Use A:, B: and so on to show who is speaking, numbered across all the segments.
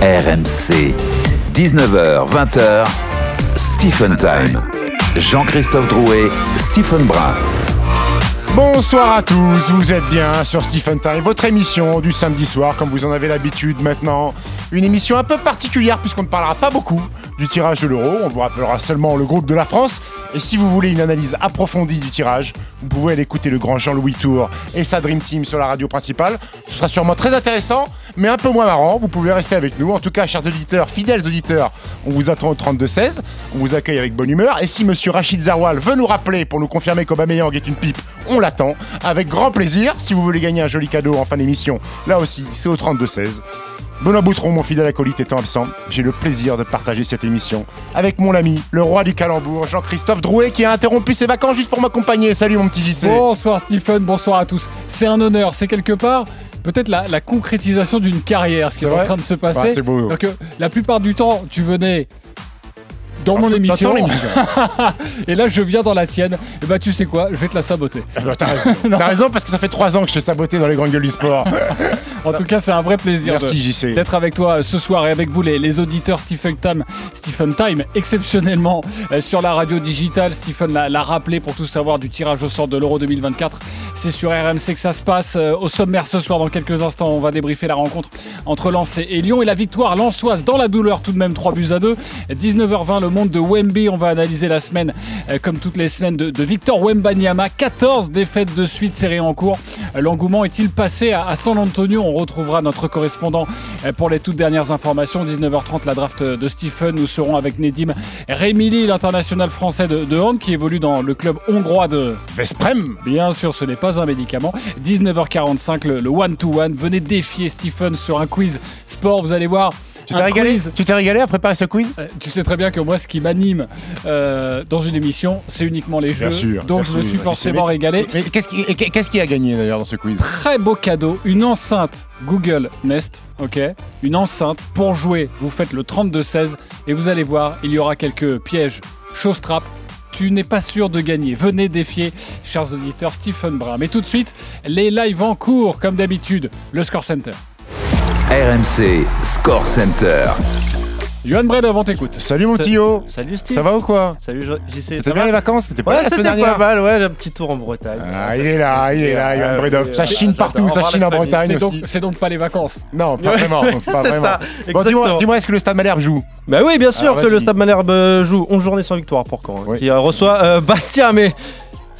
A: RMC. 19h, 20h, Stephen Time. Jean-Christophe Drouet, Stephen Brun.
B: Bonsoir à tous, vous êtes bien sur Stephen Time, votre émission du samedi soir, comme vous en avez l'habitude maintenant. Une émission un peu particulière puisqu'on ne parlera pas beaucoup du tirage de l'euro, on vous rappellera seulement le groupe de la France. Et si vous voulez une analyse approfondie du tirage, vous pouvez aller écouter le grand Jean-Louis Tour et sa Dream Team sur la radio principale. Ce sera sûrement très intéressant, mais un peu moins marrant. Vous pouvez rester avec nous. En tout cas, chers auditeurs, fidèles auditeurs, on vous attend au 32-16. On vous accueille avec bonne humeur. Et si monsieur Rachid Zarwal veut nous rappeler pour nous confirmer qu'Aubameyang est une pipe, on l'attend avec grand plaisir. Si vous voulez gagner un joli cadeau en fin d'émission, là aussi, c'est au 32-16. Benoît Boutron, mon fidèle acolyte, étant absent, j'ai le plaisir de partager cette émission avec mon ami, le roi du calembour, Jean-Christophe Drouet, qui a interrompu ses vacances juste pour m'accompagner. Salut mon petit JC.
C: Bonsoir Stephen, bonsoir à tous. C'est un honneur, c'est quelque part peut-être la, concrétisation d'une carrière, ce qui est, en train de se passer.
B: c'est beau.
C: Donc, la plupart du temps, tu venais dans mon émission. et là, je viens dans la tienne. Et bah, tu sais quoi, je vais te la saboter.
B: Ah bah, t'as raison. Raison parce que ça fait trois ans que je t'ai saboté dans les grandes gueules du sport.
C: en tout cas, c'est un vrai plaisir d'être avec toi euh, ce soir et avec vous, les, les auditeurs Stephen Time, Stephen Time, exceptionnellement euh, sur la radio digitale. Stephen l'a rappelé pour tout savoir du tirage au sort de l'Euro 2024. C'est sur RMC que ça se passe. Euh, au sommaire ce soir, dans quelques instants, on va débriefer la rencontre entre Lens et Lyon et la victoire lensoise dans la douleur, tout de même 3 buts à 2. 19h20, le monde de Wemby. On va analyser la semaine, euh, comme toutes les semaines, de, Victor Wembanyama. 14 défaites de suite série en cours. Euh, l'engouement est-il passé à, San Antonio? On retrouvera notre correspondant pour les toutes dernières informations. 19h30, la draft de Stephen. Nous serons avec Nedim Remili, l'international français de, de hand qui évolue dans le club hongrois de
B: Vesprem.
C: Bien sûr, ce n'est pas un médicament. 19h45, le one-to-one. Venez défier Stephen sur un quiz sport. Vous allez voir.
B: Tu t'es régalé, tu t'es régalé à préparer ce quiz
C: euh, Tu sais très bien que moi, ce qui m'anime euh, dans une émission, c'est uniquement les jeux.
B: Sûr,
C: donc je me suis forcément régalé.
B: Mais qu'est-ce qui, qu'est-ce qui a gagné d'ailleurs dans ce quiz?
C: Très beau cadeau, une enceinte Google Nest, ok? Une enceinte pour jouer. Vous faites le 32-16 et vous allez voir, il y aura quelques pièges, show trap tu n'es pas sûr de gagner. Venez défier, chers auditeurs, Stephen Brun. Mais tout de suite, les lives en cours, comme d'habitude, le Score Center.
A: RMC Score Center.
C: Johan Bred avant t'écoute.
B: Salut mon Tio.
D: Salut Steve.
B: Ça va ou quoi
D: Salut JC.
B: C'était bien les vacances C'était pas
D: ouais,
B: la semaine
D: dernière pas mal, ouais, un petit tour en Bretagne.
B: Ah, il est là, il est là, Johan Bredov. Ça chine partout, ça chine en Bretagne aussi.
C: C'est donc pas les vacances.
B: Non, pas vraiment. Pas vraiment. Ça, bon, dis-moi, dis est-ce que le Stade Malherbe joue
D: Bah oui, bien sûr que le Stade Malherbe euh, joue. 11 journées sans victoire pour quand hein, Qui euh, reçoit euh, Bastia, mais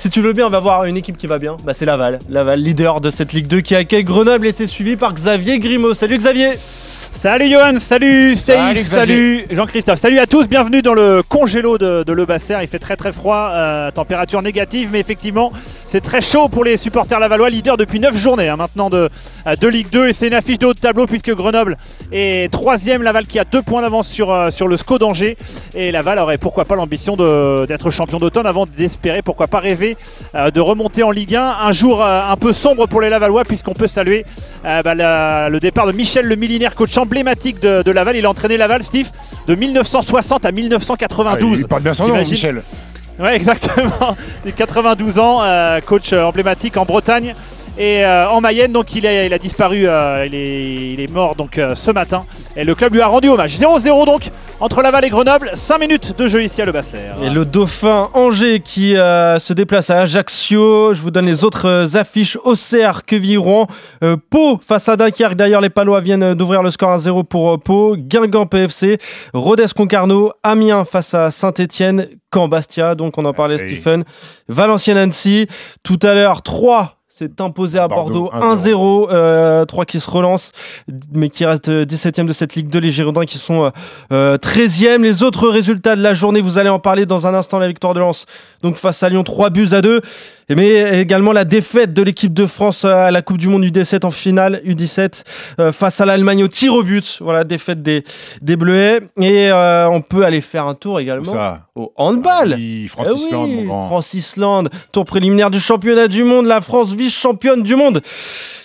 D: si tu veux bien, on va voir une équipe qui va bien. Bah, c'est Laval. Laval, leader de cette Ligue 2 qui accueille Grenoble et c'est suivi par Xavier Grimaud. Salut Xavier.
E: Salut Johan, salut Steve, salut, Jean-Christophe, salut à tous, bienvenue dans le congélo de, de Le Basser. Il fait très très froid, euh, température négative, mais effectivement c'est très chaud pour les supporters lavallois, leader depuis 9 journées hein, maintenant de, euh, de Ligue 2 et c'est une affiche de haut de tableau puisque Grenoble est troisième, Laval qui a deux points d'avance sur, euh, sur le SCO d'Angers. Et Laval aurait pourquoi pas l'ambition d'être champion d'automne avant d'espérer pourquoi pas rêver de remonter en Ligue 1. Un jour un peu sombre pour les Lavallois puisqu'on peut saluer bah, le départ de Michel le millénaire coach emblématique de, Laval. Il a entraîné Laval, Steve, de 1960 à 1992. Ah, il
B: parle bien son nom, Michel.
E: Ouais, exactement. 92 ans, euh, coach euh, emblématique en Bretagne et euh, en Mayenne. Donc il a, il a disparu, euh, il, est, il, est, mort donc euh, ce matin. Et le club lui a rendu hommage. 0-0 donc entre Laval et Grenoble. 5 minutes de jeu ici à Le Basser.
D: Et le Dauphin Angers qui se déplace à Ajaccio. Je vous donne les autres affiches. Auxerre, Quevilly-Rouen, Pau face à Dunkerque. D'ailleurs, les Palois viennent d'ouvrir le score à 0 pour Pau. Guingamp PFC, Rodez Concarneau, Amiens face à Saint-Etienne, Caen Bastia. Donc on en parlait, Stephen. Valenciennes Annecy. Tout à l'heure, 3 c'est imposé à Bordeaux, 1-0. 3 euh, qui se relance, mais qui reste 17e de cette Ligue 2. Les Girondins qui sont 13e. Euh, les autres résultats de la journée, vous allez en parler dans un instant. La victoire de Lens, donc face à Lyon, 3 buts à 2 mais également la défaite de l'équipe de France à la Coupe du Monde U17 en finale U17 euh, face à l'Allemagne au tir au but. Voilà, défaite des, des Bleuets. Et euh, on peut aller faire un tour également au handball.
B: Ah France
D: eh France Islande, tour préliminaire du championnat du monde. La France vice-championne du monde.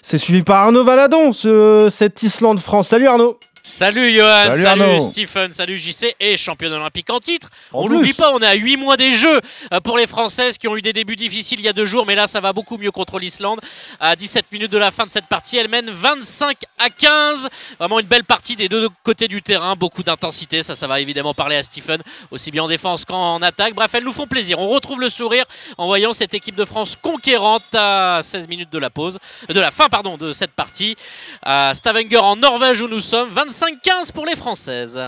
D: C'est suivi par Arnaud Valadon, ce, cette Islande-France. Salut Arnaud.
F: Salut Johan, salut, Stephen, salut JC et championne olympique en titre. on n'oublie pas, on est à 8 mois des Jeux euh, pour les Françaises qui ont eu des débuts difficiles il y a deux jours, mais là ça va beaucoup mieux contre l'Islande. À 17 minutes de la fin de cette partie, elle mène 25 à 15. Vraiment une belle partie des deux côtés du terrain, beaucoup d'intensité. Ça, ça va évidemment parler à Stephen, aussi bien en défense qu'en attaque. Bref, elles nous font plaisir. On retrouve le sourire en voyant cette équipe de France conquérante à 16 minutes de la pause, de la fin pardon de cette partie. À Stavanger en Norvège où nous sommes, 25-15 pour les Françaises.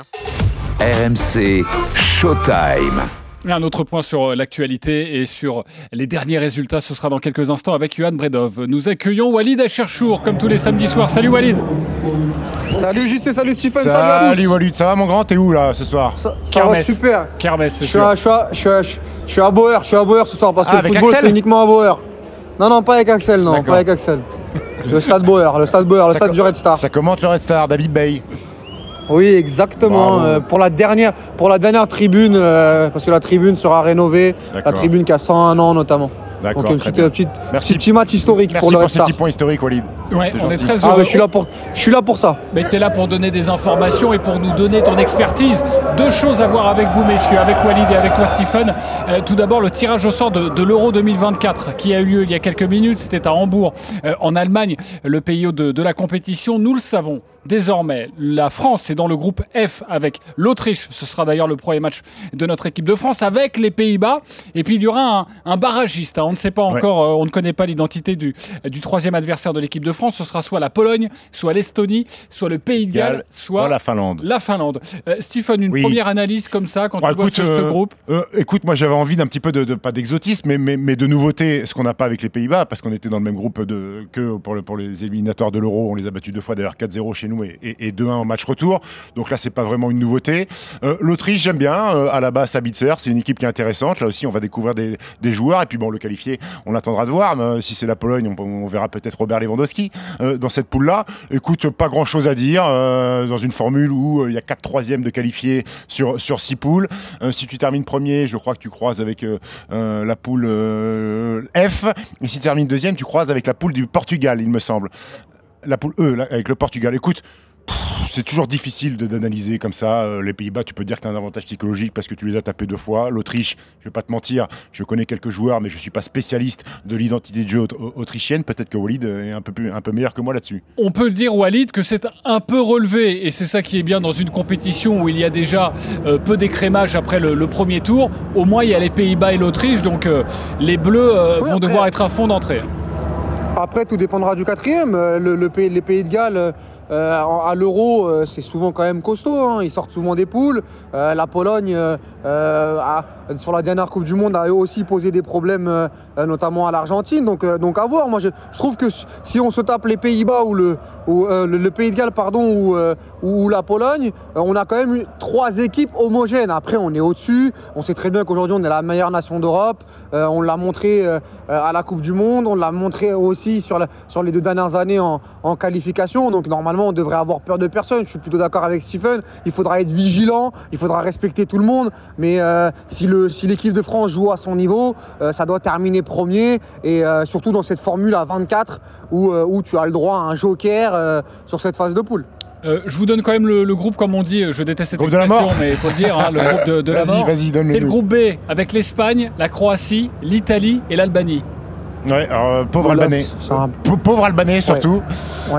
A: RMC Showtime.
C: Un autre point sur euh, l'actualité et sur les derniers résultats, ce sera dans quelques instants avec Johan Bredov. Nous accueillons Walid Acherchour, comme tous les samedis soirs. Salut Walid
G: Salut JC, salut Stephen,
B: salut, salut Walid, ça va mon grand? T'es où là ce soir?
G: Ça, va super
C: Kermesse,
G: c'est je, suis à, je, je, je suis à Bauer, je suis à Bauer ce soir parce que ah, le football c'est uniquement à Bauer. Non, non, pas avec Axel, non, pas avec Axel. Le stade Bauer, le stade Bauer, le stade du Red Star.
B: Ça commente le Red Star, David Bay.
G: Oui, exactement. Euh, pour, la dernière, pour la dernière tribune, euh, parce que la tribune sera rénovée, la tribune qui a 101 ans notamment.
B: D'accord. Donc,
G: petit, Merci. petit match historique
B: pour
G: le
B: pour ce petit point historique, Walid.
C: Ouais, on est très
G: ah, heureux. je, suis là pour, je suis là pour ça.
C: Mais tu es là pour donner des informations et pour nous donner ton expertise. Deux choses à voir avec vous, messieurs, avec Walid et avec toi, Stephen. Euh, tout d'abord, le tirage au sort de, l'Euro 2024 qui a eu lieu il y a quelques minutes. C'était à Hambourg, en Allemagne, le pays de, de la compétition. Nous le savons. Désormais, la France est dans le groupe F avec l'Autriche. Ce sera d'ailleurs le premier match de notre équipe de France avec les Pays-Bas. Et puis il y aura un, barragiste. Hein. On ne sait pas encore, euh, on ne connaît pas l'identité du, du troisième adversaire de l'équipe de France. Ce sera soit la Pologne, soit l'Estonie, soit le Pays de Galles, soit
B: la Finlande.
C: La Finlande. Euh, Stephen, une première analyse comme ça quand tu vois ce,
B: euh,
C: groupe
B: Écoute, moi j'avais envie d'un petit peu de, pas d'exotisme, mais, mais, de nouveauté, ce qu'on n'a pas avec les Pays-Bas, parce qu'on était dans le même groupe de, que pour, pour les éliminatoires de l'Euro. On les a battus deux fois d'ailleurs 4-0 chez nous et, 2-1 en match retour. Donc là, c'est pas vraiment une nouveauté. Euh, L'Autriche, j'aime bien. Euh, à la base, Sabitzer, c'est une équipe qui est intéressante. Là aussi, on va découvrir des, joueurs. Et puis bon, le qualifié, on attendra de voir. Euh, si c'est la Pologne, on, verra peut-être Robert Lewandowski dans cette poule-là. Écoute, pas grand-chose à dire dans une formule où il y a 4 troisièmes de qualifiés sur, sur 6 poules. si tu termines premier, je crois que tu croises avec la poule F. Et si tu termines deuxième, tu croises avec la poule du Portugal, il me semble la poule E avec le Portugal. Écoute, c'est toujours difficile d'analyser comme ça. Euh, les Pays-Bas, tu peux dire que tu as un avantage psychologique parce que tu les as tapés deux fois. L'Autriche, je vais pas te mentir, je connais quelques joueurs, mais je suis pas spécialiste de l'identité de jeu autrichienne. Peut-être que Walid est un peu, un peu meilleur que moi là-dessus.
C: On peut dire, Walid, que c'est un peu relevé. Et c'est ça qui est bien dans une compétition où il y a déjà euh, peu d'écrémage après le, premier tour. Au moins, il y a les Pays-Bas et l'Autriche. Donc, euh, les Bleus vont devoir être à fond d'entrée.
G: Après, tout dépendra du quatrième. Le, pays, les Pays de Galles euh, à l'euro, euh, c'est souvent quand même costaud. Hein. Ils sortent souvent des poules. Euh, la Pologne, sur la dernière Coupe du Monde, a aussi posé des problèmes, notamment à l'Argentine. Donc, donc à voir. Moi, je, trouve que si on se tape les Pays-Bas ou le, le, Pays de Galles, pardon, ou, la Pologne, on a quand même eu trois équipes homogènes. Après, on est au-dessus. On sait très bien qu'aujourd'hui, on est la meilleure nation d'Europe. on l'a montré à la Coupe du Monde. On l'a montré aussi sur, les deux dernières années en, qualification. Donc, normalement, on devrait avoir peur de personne. Je suis plutôt d'accord avec Stephen. Il faudra être vigilant, il faudra respecter tout le monde. Mais euh, si l'équipe de France joue à son niveau, euh, ça doit terminer premier. Et euh, surtout dans cette formule à 24 où, où, tu as le droit à un joker sur cette phase de poule.
C: je vous donne quand même le, groupe, comme on dit. Je déteste cette expression, mais il faut le dire, hein, le groupe de, la mort. C'est le groupe B avec l'Espagne, la Croatie, l'Italie et l'Albanie.
B: Ouais, alors, pauvre Albanais. Pauvre Albanais surtout.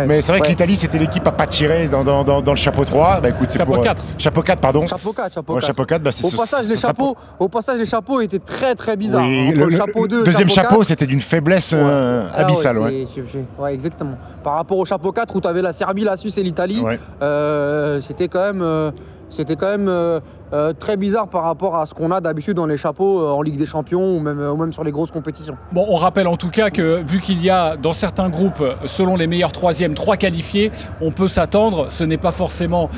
B: Mais c'est vrai que l'Italie, c'était l'équipe à pas tirer dans, dans, dans, le chapeau 3. Bah, écoute,
C: chapeau 4.
B: chapeau 4, pardon.
G: Chapeau 4, chapeau
B: 4. chapeau 4 bah,
G: au, passage, les chapeaux, au passage, les chapeaux étaient très très bizarres.
B: Oui, le, chapeau 2, deuxième chapeau, c'était d'une faiblesse euh, ah abyssale.
G: ouais, ouais. exactement. Par rapport au chapeau 4 où tu avais la Serbie, la Suisse et l'Italie, euh, c'était quand même. Euh, c'était quand même euh, euh, très bizarre par rapport à ce qu'on a d'habitude dans les chapeaux euh, en Ligue des Champions ou même, ou même sur les grosses compétitions.
C: Bon, on rappelle en tout cas que vu qu'il y a dans certains groupes, selon les meilleurs troisièmes, trois qualifiés, on peut s'attendre, ce n'est pas forcément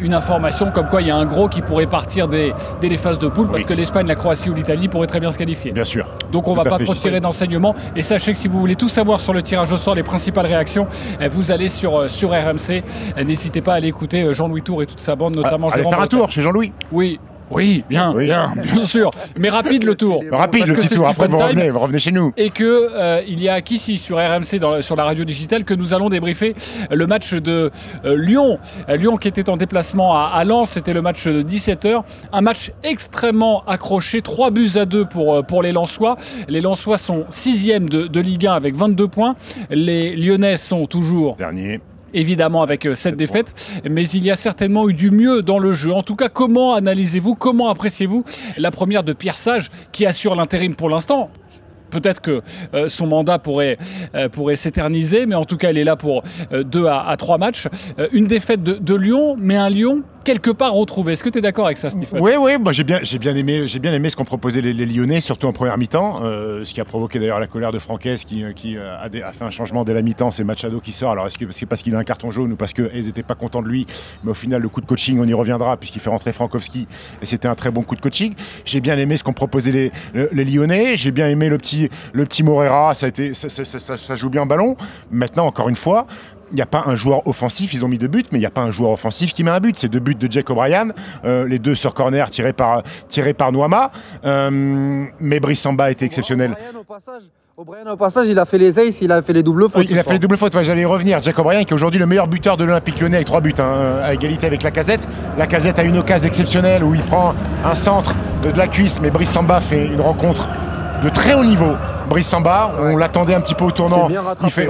C: une information comme quoi il y a un gros qui pourrait partir dès, les phases de poule parce que l'Espagne, la Croatie ou l'Italie pourraient très bien se qualifier.
B: Bien sûr.
C: Donc on ne va pas trop tirer d'enseignements et sachez que si vous voulez tout savoir sur le tirage au sort, les principales réactions, vous allez sur, sur RMC. N'hésitez pas à aller écouter Jean-Louis Tour et toute sa bande, notamment
B: Allez faire un tour chez Jean-Louis.
C: Oui, Oui, bien, bien, bien sûr. Mais rapide le tour.
B: Rapide le petit tour. Après, vous revenez, vous revenez chez nous.
C: Et que euh, il y a qu'ici sur RMC, dans, sur la radio digitale, que nous allons débriefer le match de euh, Lyon. Euh, Lyon qui était en déplacement à, à Lens, c'était le match de 17h. Un match extrêmement accroché, 3 buts à 2 pour, pour les Lensois. Les Lensois sont 6 de, de Ligue 1 avec 22 points. Les Lyonnais sont toujours
B: dernier
C: évidemment avec euh, cette défaite, mais il y a certainement eu du mieux dans le jeu. En tout cas, comment analysez-vous, comment appréciez-vous la première de Pierre Sage qui assure l'intérim pour l'instant? Peut-être que euh, son mandat pourrait, euh, pourrait s'éterniser, mais en tout cas, elle est là pour deux à, trois matchs. une défaite de, Lyon, mais un Lyon quelque part retrouvé. Est-ce que tu es d'accord avec ça, Stéphane?
B: Oui, oui, moi j'ai bien, j'ai bien aimé, j'ai bien aimé ce qu'ont proposé les, Lyonnais, surtout en première mi-temps, euh, ce qui a provoqué d'ailleurs la colère de Franquès qui, euh, qui euh, a, fait un changement dès la mi-temps. C'est Machado qui sort. Alors est-ce que c'est parce qu'il a un carton jaune ou parce qu'ils n'étaient pas contents de lui? Mais au final, le coup de coaching, on y reviendra puisqu'il fait rentrer Frankowski et c'était un très bon coup de coaching. J'ai bien aimé ce qu'ont proposé les, Lyonnais. J'ai bien aimé le petit, le petit Morera. Ça, a été, ça, ça joue bien ballon. Maintenant, encore une fois, il n'y a pas un joueur offensif, ils ont mis deux buts, mais il n'y a pas un joueur offensif qui met un but. C'est deux buts de Jack O'Brien, euh, les deux sur corner tirés par, tirés par Noama. Euh, mais Brissamba était exceptionnel.
G: O'Brien au passage, il a fait les aces, il a fait les doubles fautes.
B: il a fait les doubles fautes, j'allais y revenir. Jack O'Brien qui est aujourd'hui le meilleur buteur de l'Olympique lyonnais avec trois buts, hein, à égalité avec la casette. La casette a une occasion exceptionnelle où il prend un centre de, la cuisse, mais Brissamba fait une rencontre de très haut niveau. Brice Samba, on l'attendait un petit peu au tournant. Il fait,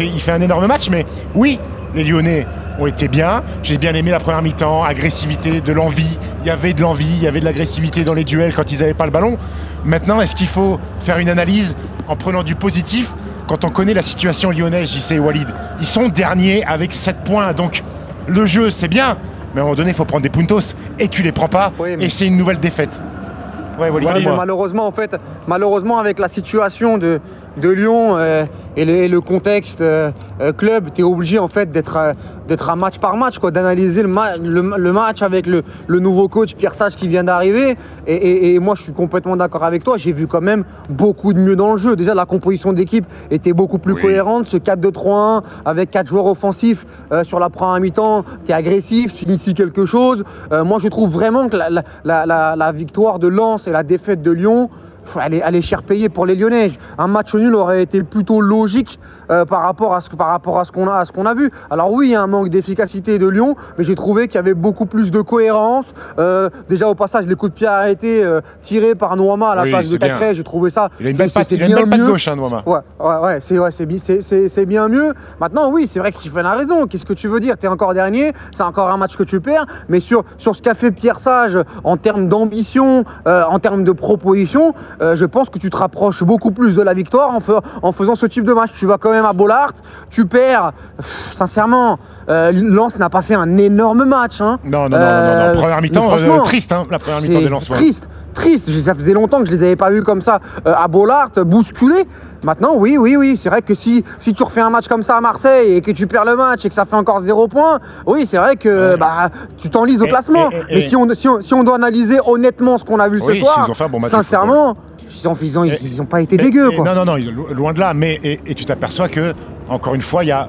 B: il, fait, un énorme match, mais oui, les Lyonnais ont été bien. J'ai bien aimé la première mi-temps, agressivité, de l'envie. Il y avait de l'envie, il y avait de l'agressivité dans les duels quand ils n'avaient pas le ballon. Maintenant, est-ce qu'il faut faire une analyse en prenant du positif? Quand on connaît la situation lyonnaise, JC et Walid Ils sont derniers avec 7 points, donc le jeu c'est bien, mais à un moment donné, il faut prendre des puntos et tu les prends pas, et c'est une nouvelle défaite
G: malheureusement, en fait, malheureusement, avec la situation de, de Lyon euh, et, le, contexte euh, euh, club, tu es obligé en fait d'être d'être un match par match, quoi, d'analyser le, le, match avec le, nouveau coach Pierre Sage qui vient d'arriver. Et, moi, je suis complètement d'accord avec toi. J'ai vu quand même beaucoup de mieux dans le jeu. Déjà, la composition d'équipe était beaucoup plus cohérente. Ce 4-2-3-1 avec quatre joueurs offensifs sur la première mi-temps, tu es agressif, tu inities quelque chose. moi, je trouve vraiment que la, la, la victoire de Lens et la défaite de Lyon, elle est, cher payée pour les Lyonnais. Un match nul aurait été plutôt logique euh, par rapport à ce, par rapport à ce qu'on a, à ce qu'on a vu. Alors oui, il y a un manque d'efficacité de Lyon, mais j'ai trouvé qu'il y avait beaucoup plus de cohérence. Euh, déjà au passage, les coups de pied arrêtés euh, tirés par Noama à la place de Cacré, j'ai trouvé ça.
B: Il a une belle patte, gauche, hein, Noama.
G: Ouais, ouais, ouais c'est ouais, c'est bien mieux. Maintenant, oui, c'est vrai que Stephen a raison. Qu'est-ce que tu veux dire? Tu es encore dernier, c'est encore un match que tu perds, mais sur, sur ce qu'a fait Pierre Sage en termes d'ambition, en termes de proposition, je pense que tu te rapproches beaucoup plus de la victoire en, en faisant ce type de match. Tu vas quand même à Bollard, tu perds. sincèrement, euh, Lens n'a pas fait un énorme match. Hein.
B: Non, non, non, non, euh, Première mi-temps, euh, triste, hein, la première mi-temps des Lens.
G: Triste, triste. Ça faisait longtemps que je les avais pas vus comme ça à Bollard, bousculés. Maintenant, oui, oui, oui, c'est vrai que si, si tu refais un match comme ça à Marseille et que tu perds le match et que ça fait encore zéro point, oui, c'est vrai que bah, tu t'enlises au classement. Mais si on, si, on, doit analyser honnêtement ce qu'on a vu ce soir, sincèrement, ils n'ont ils, pas été dégueux. Quoi.
B: Non, non, non, loin de là. Mais et tu t'aperçois que, encore une fois, il y a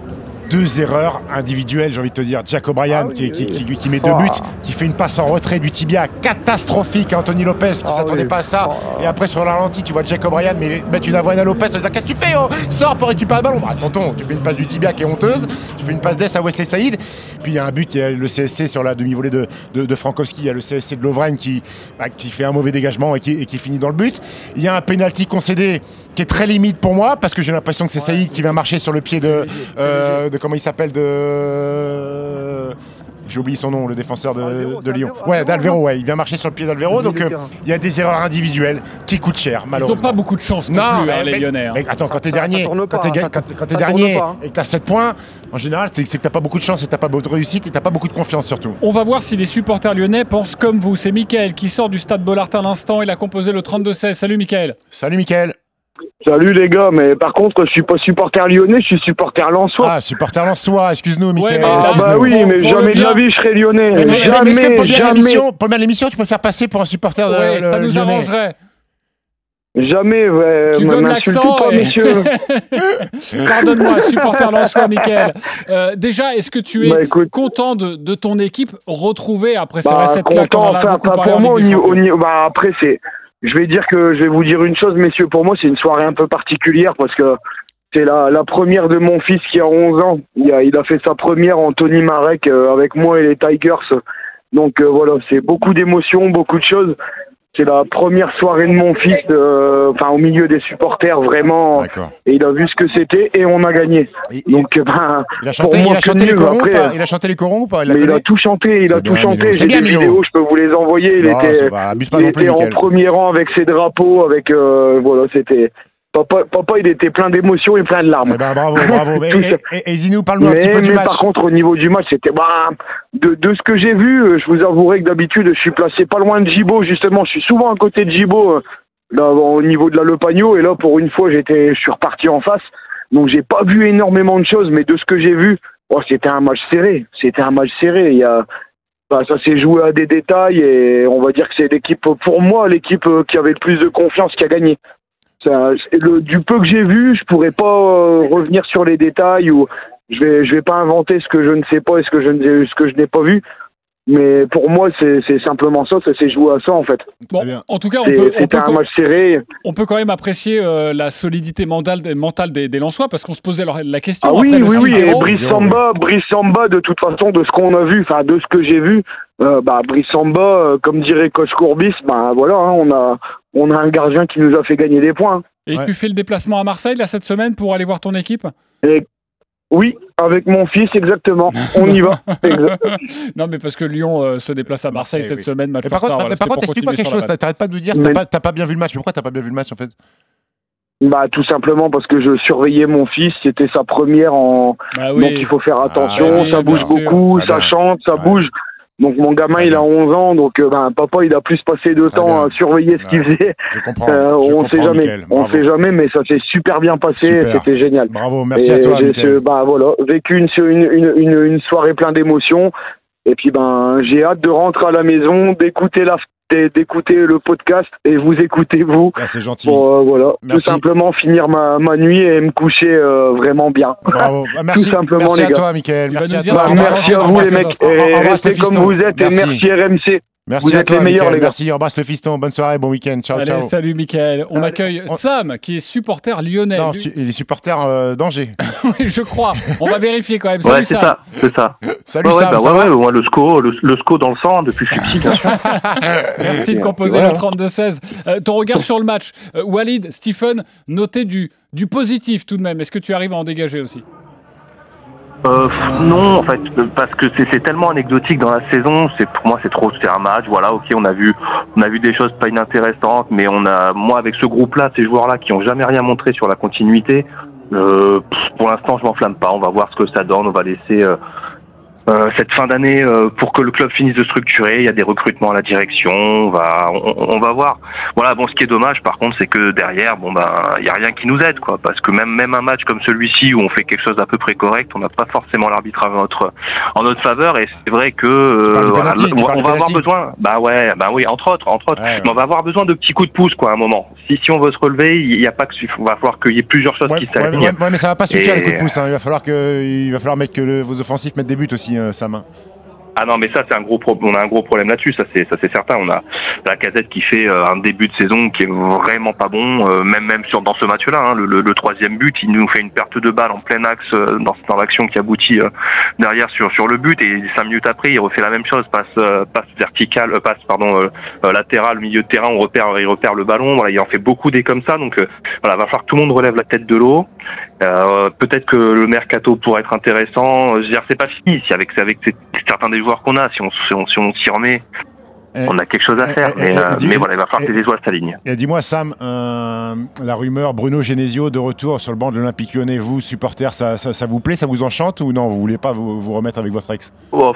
B: deux erreurs individuelles, j'ai envie de te dire. Jack O'Brien ah qui, qui, met deux buts, qui fait une passe en retrait du tibia catastrophique à Anthony Lopez qui ne ah s'attendait pas à ça. Oh et après sur la ralenti, tu vois Jack O'Brien mais mettre une avoine à Lopez, ça veut dire qu'est-ce que tu fais oh? Sors pour récupérer le ballon. Bah tonton, tu fais une passe du tibia qui est honteuse, tu fais une passe d'Est à Wesley Saïd. Puis il y a un but, il y a le CSC sur la demi-volée de, de, Frankowski, il y a le CSC de Lovren qui, bah, qui fait un mauvais dégagement et qui, et qui finit dans le but. Il y a un penalty concédé qui est très limite pour moi parce que j'ai l'impression que c'est Saïd qui va marcher sur le pied de, euh, de comment il s'appelle de j'ai oublié son nom, le défenseur de, Lyon. ouais, d'Alvero, ouais. Il vient marcher sur le pied d'Alvero. Donc euh, il y a des erreurs individuelles qui coûtent cher, malheureusement.
C: Ils n'ont pas beaucoup de chance non, plus, hein, les Lyonnais. Hein.
B: Mais attends, quand t'es dernier, quand t'es dernier hein. et que t'as 7 points, en général, c'est que t'as pas beaucoup de chance et t'as pas beaucoup de réussite et t'as pas beaucoup de confiance surtout.
C: On va voir si les supporters lyonnais pensent comme vous. C'est Mickaël qui sort du stade Bollard à l'instant. Il a composé le 32-16. Salut Mickaël.
B: Salut Mickaël.
H: Salut les gars, mais par contre, je suis pas supporter lyonnais, je suis supporter lensois.
B: Ah, supporter lensois, excuse-nous, Michael.
H: ah bah oui, mais jamais de la vie je serais lyonnais. jamais,
B: jamais. Pour l'émission, tu peux faire passer pour un supporter
C: ouais, de, ça nous arrangerait.
H: Jamais, ouais.
C: Tu donnes l'accent,
H: pas, monsieur.
C: Pardonne-moi, supporter Lançois, Michael. Euh, déjà, est-ce que tu es bah, content de, de, ton équipe retrouvée après
H: bah,
C: cette
H: claque enfin, pas pour moi, au niveau, au bah, après, c'est. Je vais dire que je vais vous dire une chose, messieurs. Pour moi, c'est une soirée un peu particulière parce que c'est la, la, première de mon fils qui a 11 ans. Il a, fait sa première en Tony Marek euh, avec moi et les Tigers. Donc euh, voilà, c'est beaucoup d'émotions, beaucoup de choses c'est la première soirée de mon fils, enfin au milieu des supporters vraiment, et il a vu ce que c'était et on a gagné. Donc ben,
B: il a chanté, il a chanté les corons, après, il a chanté les corons ou pas
H: il, il a tout chanté, il a tout chanté. J'ai des vidéos, je peux vous les envoyer. Il était, il était en premier rang avec ses drapeaux, avec euh, voilà, c'était Papa, papa, il était plein d'émotions et plein de larmes.
B: Eh ben, bravo, bravo. et, et, et dis-nous, parle-nous un petit peu du
H: mais par contre, au niveau du match, c'était bah, de, de, ce que j'ai vu. Euh, je vous avouerai que d'habitude, je suis placé pas loin de Gibo. Justement, je suis souvent à côté de Gibo, euh, là, au niveau de la Le Pagno. Et là, pour une fois, j'étais, je suis reparti en face. Donc, j'ai pas vu énormément de choses, mais de ce que j'ai vu, oh, c'était un match serré. C'était un match serré. Il y a, bah, ça s'est joué à des détails et on va dire que c'est l'équipe, pour moi, l'équipe euh, qui avait le plus de confiance qui a gagné le, du peu que j'ai vu, je pourrais pas euh, revenir sur les détails ou je vais je vais pas inventer ce que je ne sais pas et ce que je ne ce que je n'ai pas vu. Mais pour moi, c'est simplement ça, ça s'est joué à ça en fait.
C: Bon, en tout cas, on peut,
H: on peut, un match serré.
C: On peut quand même apprécier euh, la solidité mentale, mentale des, des Lensois parce qu'on se posait la question.
H: Ah oui, oui, oui, et Brice Samba, Brice Samba, de toute façon, de ce qu'on a vu, enfin de ce que j'ai vu, euh, bah, Brice Samba, euh, comme dirait Coach Courbis, bah voilà, hein, on a on a un gardien qui nous a fait gagner des points.
C: Et tu fais le déplacement à Marseille là cette semaine pour aller voir ton équipe?
H: Oui, avec mon fils, exactement. On y va.
C: non, mais parce que Lyon euh, se déplace à Marseille, cette semaine.
B: par, contre, par contre, explique-moi quelque chose. T'arrêtes pas de nous dire, t'as pas, pas, bien vu le match. Pourquoi t'as pas bien vu le match en fait?
H: Bah tout simplement parce que je surveillais mon fils, c'était sa première en bah donc il faut faire attention, ah ça bouge beaucoup, ça chante, ça bouge. Donc mon gamin il a 11 ans, donc euh, ben, papa il a plus passé de temps à surveiller ce qu'il faisait.
B: Je comprends. Euh, on
H: ne sait jamais, on sait jamais, mais ça s'est super bien passé, c'était génial.
B: Bravo, merci à toi.
H: J'ai ben, voilà, vécu une, une, une, une soirée pleine d'émotions. Et puis ben j'ai hâte de rentrer à la maison, d'écouter la d'écouter le podcast et vous écoutez vous.
B: Ah, c'est gentil.
H: Pour euh, voilà, tout simplement finir ma, ma nuit et me coucher euh, vraiment bien.
B: Bravo. Ah, merci,
H: tout simplement
B: merci
H: les
B: gars. à toi, Michael.
H: Merci, à, toi. merci à vous les mecs. Et restez comme vous êtes et merci RMC.
B: Merci
H: Vous
B: à
H: êtes les meilleurs, les gars.
B: Merci, embrasse le fiston. Bonne soirée, bon week-end. Ciao,
C: Allez,
B: ciao.
C: Salut, Michael. On accueille Sam, qui est supporter lyonnais.
B: Non, il est supporter euh, d'Angers.
C: oui, je crois. On va vérifier quand même.
I: Ouais, c'est ça, c'est ça.
B: Salut,
I: ouais,
B: Sam.
I: Bah, ouais, ouais, le SCO, le, le, SCO dans le sang depuis que je suis petit, bien sûr.
C: Merci de composer le 32-16. Euh, ton regard sur le match. Euh, Walid, Stephen, notez du, du positif tout de même. Est-ce que tu arrives à en dégager aussi?
I: Euh, non, en fait, parce que c'est tellement anecdotique dans la saison. C'est pour moi, c'est trop. C'est un match. Voilà, ok, on a vu, on a vu des choses pas inintéressantes, mais on a, moi, avec ce groupe-là, ces joueurs-là qui ont jamais rien montré sur la continuité. Euh, pour l'instant, je m'enflamme pas. On va voir ce que ça donne. On va laisser euh, euh, cette fin d'année euh, pour que le club finisse de structurer. Il y a des recrutements à la direction. On va, on, va voir. Voilà. Bon, ce qui est dommage, par contre, c'est que derrière, bon ben, il y a rien qui nous aide, quoi. Parce que même même un match comme celui-ci où on fait quelque chose d'à peu près correct, on n'a pas forcément l'arbitrage en notre en notre faveur. Et c'est vrai que euh, voilà, on va avoir besoin. Bah ouais, bah oui, entre autres, entre autres. Mais on va avoir besoin de petits coups de pouce, quoi, à un moment. Si si on veut se relever, il n'y a pas que il va falloir qu'il y ait plusieurs choses qui s'alignent.
B: Ouais, mais ça va pas suffire les coups de pouce. Hein. Il va falloir que il va falloir mettre que le, vos offensifs mettent des buts aussi. Euh, sa main.
I: Ah non, mais ça c'est un gros on a un gros problème là-dessus, ça c'est ça c'est certain. On a la casette qui fait euh, un début de saison qui est vraiment pas bon, euh, même même sur dans ce match-là. Hein, le, troisième but, il nous fait une perte de balle en plein axe dans, dans l'action qui aboutit derrière sur sur le but et cinq minutes après il refait la même chose, passe passe verticale, passe pardon latérale, milieu de terrain, on repère il repère le ballon. Il en fait beaucoup des comme ça. Donc voilà, va falloir que tout le monde relève la tête de l'eau. Euh, peut-être que le mercato pourrait être intéressant. Je veux dire, c'est pas fini. Si avec, avec certains des joueurs qu'on a, si on si on, s'y remet, eh, on a quelque chose à eh, faire. Eh, mais, euh, mais, voilà, il va falloir que les étoiles s'alignent.
B: Dis-moi, Sam, euh, la rumeur Bruno Genesio de retour sur le banc de l'Olympique lyonnais, vous, supporters, ça, ça, vous plaît, ça vous enchante ou non? Vous voulez pas vous, vous remettre avec votre ex?
I: Oh,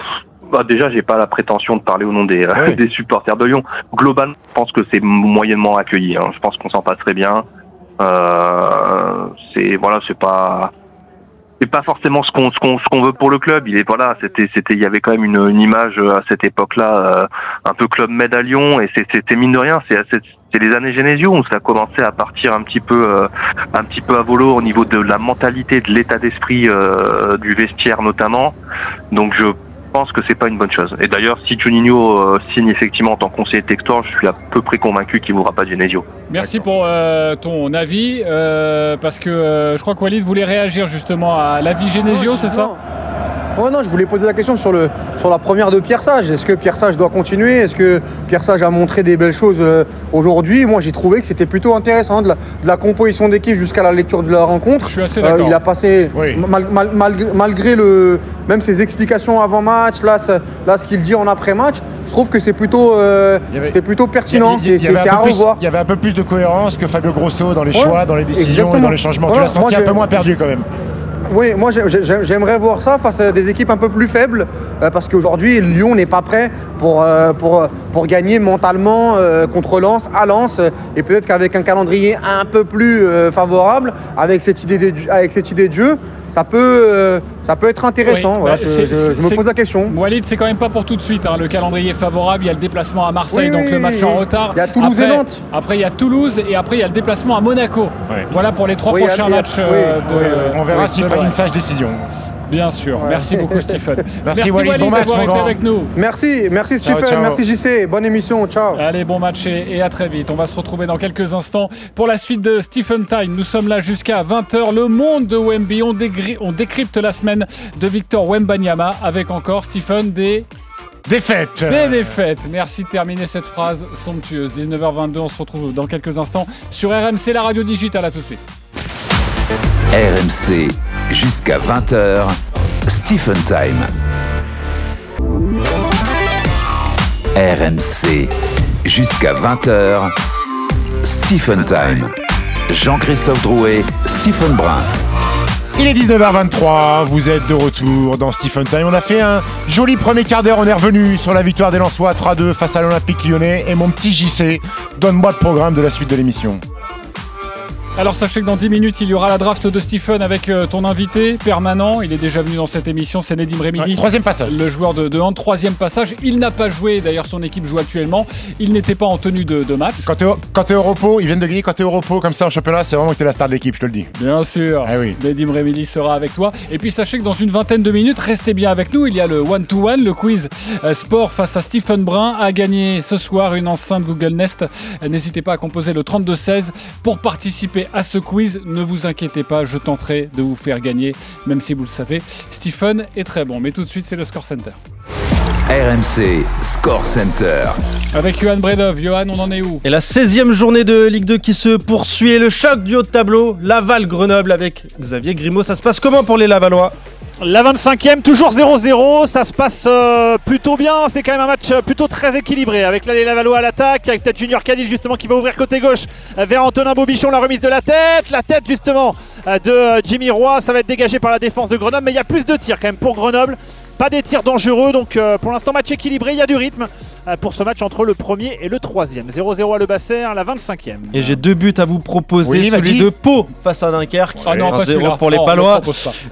I: bah déjà, j'ai pas la prétention de parler au nom des, des supporters de Lyon. Globalement, je pense que c'est moyennement accueilli. Hein. Je pense qu'on s'en passerait bien. Euh, c'est voilà, c'est pas c'est pas forcément ce qu'on ce qu'on qu'on veut pour le club. Il est voilà, c'était c'était il y avait quand même une, une image à cette époque-là euh, un peu club med à Lyon et c'était mine de rien, c'est c'est les années Genesio où ça commençait à partir un petit peu, euh, un petit peu à volo au niveau de la mentalité, de l'état d'esprit euh, du vestiaire notamment. Donc je pense que c'est pas une bonne chose. Et d'ailleurs, si Juninho euh, signe effectivement en tant que conseiller textor, je suis à peu près convaincu qu'il ne mourra pas Genesio.
C: Merci pour ton avis, parce que je crois que Walid voulait réagir justement à l'avis Genesio, c'est ça?
G: non, je voulais poser la question sur, le, sur la première de Pierre Sage. Est-ce que Pierre Sage doit continuer? Est-ce que Pierre Sage a montré des belles choses euh, aujourd'hui? Moi, j'ai trouvé que c'était plutôt intéressant de la, composition d'équipe jusqu'à la lecture de la rencontre.
C: Je suis assez d'accord.
G: il a passé, malgré, le, même ses explications avant match, là, là ce qu'il dit en après-match, je trouve que c'est plutôt, euh, plutôt pertinent. C'est à revoir.
B: Il y avait un peu plus de cohérence que Fabio Grosso dans les choix, dans les décisions et dans les changements. tu l'as senti un peu moins perdu quand même.
G: Oui, moi j'aimerais voir ça face à des équipes un peu plus faibles, euh, parce qu'aujourd'hui Lyon n'est pas prêt pour, euh, pour, pour gagner mentalement euh, contre Lens, à Lens, et peut-être qu'avec un calendrier un peu plus favorable, avec cette idée de, avec cette idée de jeu, ça peut, euh, ça peut être intéressant. Bah, je, me pose la question.
C: Walid, c'est quand même pas pour tout de suite. Hein. Le calendrier favorable, il y a le déplacement à Marseille, donc le match en retard.
G: Il y a Toulouse
C: après,
G: et Nantes.
C: Après, il y a Toulouse et après, il y a le déplacement à Monaco. Voilà pour les trois prochains matchs. Euh,
B: On verra s'il prend une sage décision.
C: Bien sûr. Merci beaucoup, Stephen.
B: Merci, Walid, bon match,
C: d'avoir été avec nous.
G: Merci, merci Stephen, merci JC. Bonne émission, ciao.
C: Allez, bon match et, à très vite. On va se retrouver dans quelques instants pour la suite de Stephen Time. Nous sommes là jusqu'à 20h. Le monde de Wemby. On, on décrypte la semaine de Victor Wembanyama avec encore Stephen des
B: Défaites
C: Des défaites Merci de terminer cette phrase somptueuse. 19h22, on se retrouve dans quelques instants sur RMC, la radio digitale. À tout de suite.
A: RMC jusqu'à 20h, Stephen Time. RMC jusqu'à 20h, Stephen Time. Jean-Christophe Drouet, Stephen Brun.
B: Il est 19h23, vous êtes de retour dans Stephen Time. On a fait un joli premier quart d'heure, on est revenu sur la victoire des Lensois 3-2 face à l'Olympique lyonnais. Et mon petit JC, donne-moi le programme de la suite de l'émission.
C: Alors sachez que dans 10 minutes, il y aura la draft de Stephen avec euh, ton invité permanent. Il est déjà venu dans cette émission, c'est Nedim Remidi.
B: troisième passage.
C: Le joueur de, de hand, troisième passage. Il n'a pas joué, d'ailleurs son équipe joue actuellement. Il n'était pas en tenue de, match.
B: Quand tu es, au repos, ils viennent de gagner, quand tu es au repos comme ça en championnat, c'est vraiment que tu es la star de l'équipe, je te le dis.
C: Bien sûr.
B: Ah oui.
C: Nedim Remidi sera avec toi. Et puis sachez que dans une vingtaine de minutes, restez bien avec nous. Il y a le one-to-one, le quiz euh, sport face à Stephen Brun à gagner ce soir une enceinte Google Nest. N'hésitez pas à composer le 32-16 pour participer à ce quiz ne vous inquiétez pas, je tenterai de vous faire gagner, même si vous le savez, Stephen est très bon. Mais tout de suite, c'est le Score Center.
A: RMC Score Center.
C: Avec Johan Bredov. Johan, on en est où?
D: Et la 16e journée de Ligue 2 qui se poursuit. Et le choc du haut de tableau, Laval-Grenoble avec Xavier Grimaud. Ça se passe comment pour les Lavallois
E: la 25e, toujours 0-0, ça se passe euh, plutôt bien, c'est quand même un match euh, plutôt très équilibré avec les Lavallois à l'attaque, avec peut-être Junior Cadil justement qui va ouvrir côté gauche euh, vers Antonin Bobichon, la remise de la tête, la tête justement de Jimmy Roy, ça va être dégagé par la défense de Grenoble, mais il y a plus de tirs quand même pour Grenoble, pas des tirs dangereux, donc pour l'instant match équilibré, il y a du rythme pour ce match entre le premier et le troisième. 0-0 à Le Basser, la 25e.
D: Et j'ai deux buts à vous proposer, oui, celui de Pau face à Dunkerque,
C: ah non,
D: 0 pour les Palois,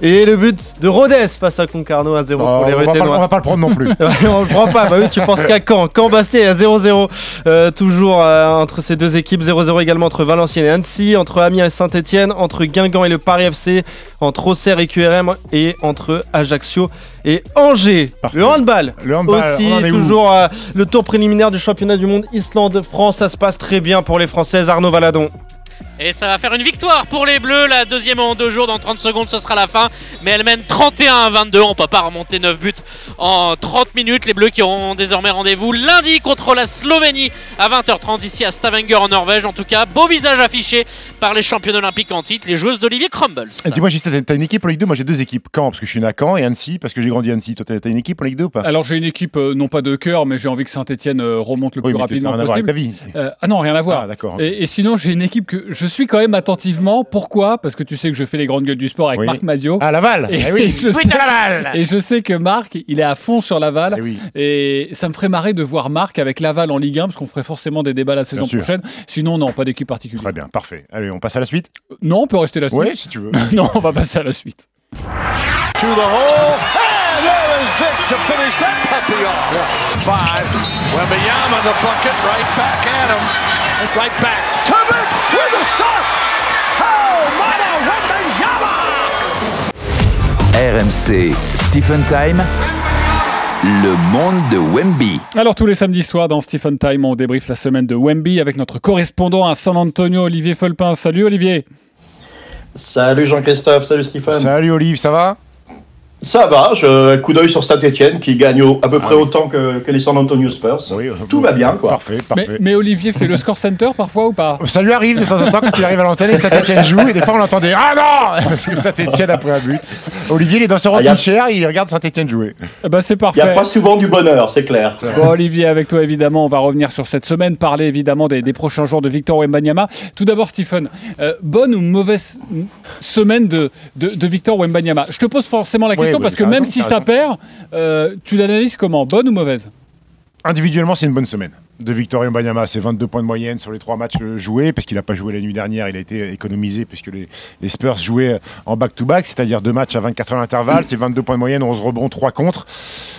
D: et le but de Rodez face à Concarneau à 0 pour les
B: on va, on va pas le prendre non plus.
D: on le prend pas. Bah oui, tu penses qu'à Caen. Caen Bastia à 0-0. Euh, toujours euh, entre ces deux équipes. 0-0 également entre Valenciennes et Annecy, entre Amiens et Saint-Etienne, entre Guingamp et le Paris FC, entre Auxerre et QRM et entre Ajaccio et Angers. Le handball.
B: Le handball.
D: Aussi, toujours euh, le tour préliminaire du championnat du monde Islande-France. Ça se passe très bien pour les Françaises. Arnaud Valadon.
F: Et ça va faire une victoire pour les Bleus. La deuxième en deux jours. Dans 30 secondes, ce sera la fin. Mais elle mène 31 à 22. On peut pas remonter 9 buts en 30 minutes. Les Bleus qui auront désormais rendez-vous lundi contre la Slovénie à 20h30 ici à Stavanger en Norvège. En tout cas, beau visage affiché par les championnes olympiques en titre, les joueuses d'Olivier Crumbles.
B: Dis-moi, t'as une équipe en Ligue 2 Moi, j'ai deux équipes. Caen, parce que je suis né à Caen, et Annecy, parce que j'ai grandi à Annecy. Toi, t'as une équipe en Ligue 2 ou pas?
C: Alors, j'ai une équipe, euh, non pas de cœur, mais j'ai envie que Saint-Etienne euh, remonte le plus rapidement possible.
B: Avec ta vie.
C: Euh, ah non, rien à voir.
B: Ah, d'accord.
C: Et, et, sinon, j'ai une équipe que je suis quand même attentif pourquoi? Parce que tu sais que je fais les grandes gueules du sport avec Marc Madio.
B: À Laval
C: et,
B: eh oui,
C: je sais, Laval Et je sais que Marc, il est à fond sur Laval. Et, ça me ferait marrer de voir Marc avec Laval en Ligue 1, parce qu'on ferait forcément des débats la saison prochaine. Sinon, non, pas d'équipe particulière.
B: Très bien, parfait. Allez, on passe à la suite
C: Non, on peut rester la suite.
B: Oui, si tu veux.
C: non, on va passer à la suite. To the hole. And there is Vic to finish that puppy off.
J: five. Wembayama, the bucket, right back at him. Right back. With
A: RMC Stephen Time. Le monde de Wemby.
C: Alors tous les samedis soirs dans Stephen Time, on débriefe la semaine de Wemby avec notre correspondant à San Antonio, Olivier Folpin. Salut Olivier.
K: Salut Jean-Christophe, salut Stephen.
B: Salut Olivier, ça va?
K: Ça va, je, coup d'œil sur Saint-Etienne qui gagne à peu près ah autant que, les San Antonio Spurs. Tout va bien, quoi.
B: Parfait,
C: parfait. Mais, Olivier fait le score center parfois ou pas?
B: Ça lui arrive de temps en temps quand il arrive à l'antenne et Saint-Etienne joue, et des fois on l'entendait Ah non Parce que Saint-Etienne a pris un but. Olivier, il est dans son rocking chair, il regarde Saint-Etienne jouer.
C: Ben, c'est parfait.
K: Il n'y a pas souvent du bonheur, c'est clair.
C: Bon, Olivier, avec toi évidemment, on va revenir sur cette semaine, parler évidemment des, prochains jours de Victor Wembanyama. Tout d'abord, Stephen, euh, bonne ou mauvaise semaine de, de, Victor Wembanyama? Je te pose forcément la question parce que même si ça perd, euh, tu l'analyses comment Bonne ou mauvaise?
B: Individuellement, c'est une bonne semaine de Victor Mbanyama. C'est 22 points de moyenne sur les trois matchs joués, parce qu'il n'a pas joué la nuit dernière, il a été économisé puisque les, Spurs jouaient en back-to-back, c'est-à-dire deux matchs à 24 heures d'intervalle. C'est 22 points de moyenne, 11 rebonds, 3 contre.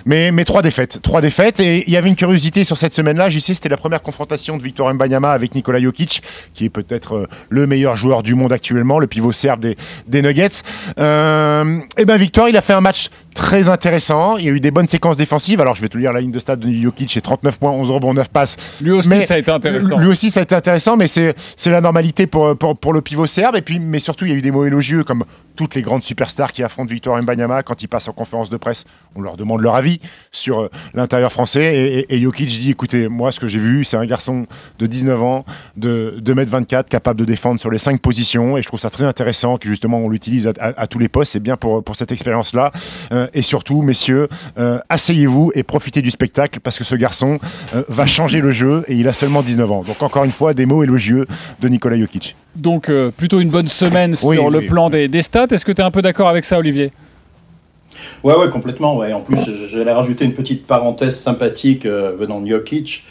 B: Mais, mais trois défaites. Trois défaites. Et il y avait une curiosité sur cette semaine-là. Je sais, c'était la première confrontation de Victor Mbanyama avec Nikola Jokic, qui est peut-être euh, le meilleur joueur du monde actuellement, le pivot serbe des, Nuggets. Euh, et ben Victor, il a fait un match très intéressant. Il y a eu des bonnes séquences défensives. Alors, je vais te lire la ligne de stade de Jokic, c'est 39 points, 11 rebonds, 9 passes.
C: Lui aussi, ça a été intéressant.
B: Lui aussi, ça a été intéressant, mais c'est la normalité pour, pour, pour, le pivot serbe. Et puis, mais surtout, il y a eu des mots élogieux, comme toutes les grandes superstars qui affrontent Victor Mbanyama quand ils passent en conférence de presse. On leur demande leur avis sur euh, l'intérieur français. Et, Jokic dit écoutez, moi, ce que j'ai vu, c'est un garçon de 19 ans, de 2m24, capable de défendre sur les 5 positions. Et je trouve ça très intéressant que justement, on l'utilise à, tous les postes. C'est bien pour, pour cette expérience-là. Euh, et surtout, messieurs, euh, asseyez-vous et profitez du spectacle parce que ce garçon euh, va changer le jeu et il a seulement 19 ans. Donc encore une fois, des mots élogieux de Nikola Jokic.
C: Donc euh, plutôt une bonne semaine sur le plan des, des stats. Est-ce que tu es un peu d'accord avec ça, Olivier?
K: Ouais, ouais, complètement. Ouais. En plus, j'allais rajouter une petite parenthèse sympathique venant de Jokic.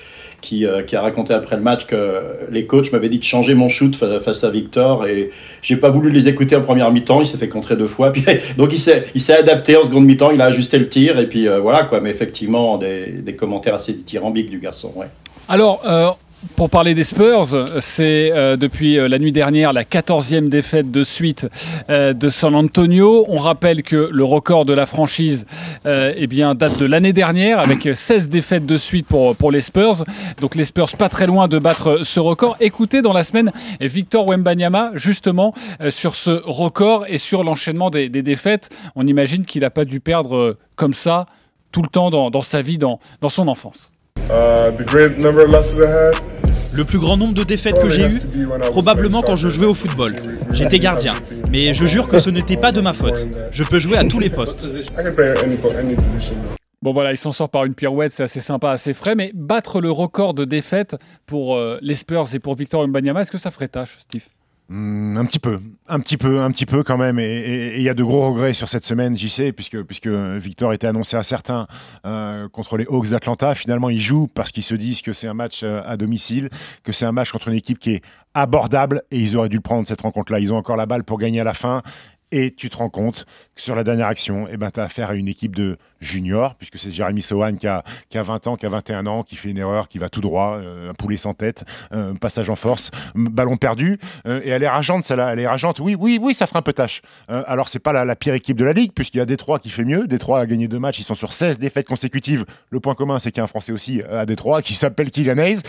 K: Euh, qui, a raconté après le match que les coachs m'avaient dit de changer mon shoot face à Victor et j'ai pas voulu les écouter en première mi-temps. Il s'est fait contrer deux fois. Puis, donc il s'est, adapté en seconde mi-temps, il a ajusté le tir et puis euh, voilà quoi. Mais effectivement, des, des commentaires assez dithyrambiques du garçon. Ouais.
C: Alors, euh, pour parler des Spurs, c'est euh, depuis euh, la nuit dernière la 14e défaite de suite euh, de San Antonio. On rappelle que le record de la franchise eh date de l'année dernière avec 16 défaites de suite pour, les Spurs. Donc les Spurs pas très loin de battre ce record. Écoutez dans la semaine Victor Wembanyama justement sur ce record et sur l'enchaînement des, défaites. On imagine qu'il n'a pas dû perdre comme ça tout le temps dans, sa vie, dans son enfance.
L: Uh, le plus grand nombre de défaites que j'ai eues, probablement quand je jouais au football. J'étais gardien, mais je jure que ce n'était pas de ma faute. Je peux jouer à tous les postes.
C: Bon voilà, il s'en sort par une pirouette, c'est assez sympa, assez frais, mais battre le record de défaites pour euh, les Spurs et pour Victor Mbanyama, est-ce que ça ferait tâche, Steve
B: Hmm, un petit peu, un petit peu, un petit peu quand même. Et il y a de gros regrets sur cette semaine, j'y sais, puisque, puisque Victor était annoncé à certains euh, contre les Hawks d'Atlanta. Finalement, ils jouent parce qu'ils se disent que c'est un match euh, à domicile, que c'est un match contre une équipe qui est abordable et ils auraient dû prendre cette rencontre-là. Ils ont encore la balle pour gagner à la fin et tu te rends compte que sur la dernière action, eh ben, tu as affaire à une équipe de juniors, puisque c'est Jérémy Sohan qui a, qui a 20 ans, qui a 21 ans, qui fait une erreur, qui va tout droit, euh, un poulet sans tête, un passage en force, ballon perdu. Euh, et elle est rageante, celle-là. Elle est rageante. Oui, oui, oui, ça fera un peu tâche. Euh, alors, c'est pas la, pire équipe de la Ligue, puisqu'il y a Détroit qui fait mieux. Détroit a gagné deux matchs, ils sont sur 16 défaites consécutives. Le point commun, c'est qu'il y a un Français aussi à Détroit qui s'appelle Kylian Hayes.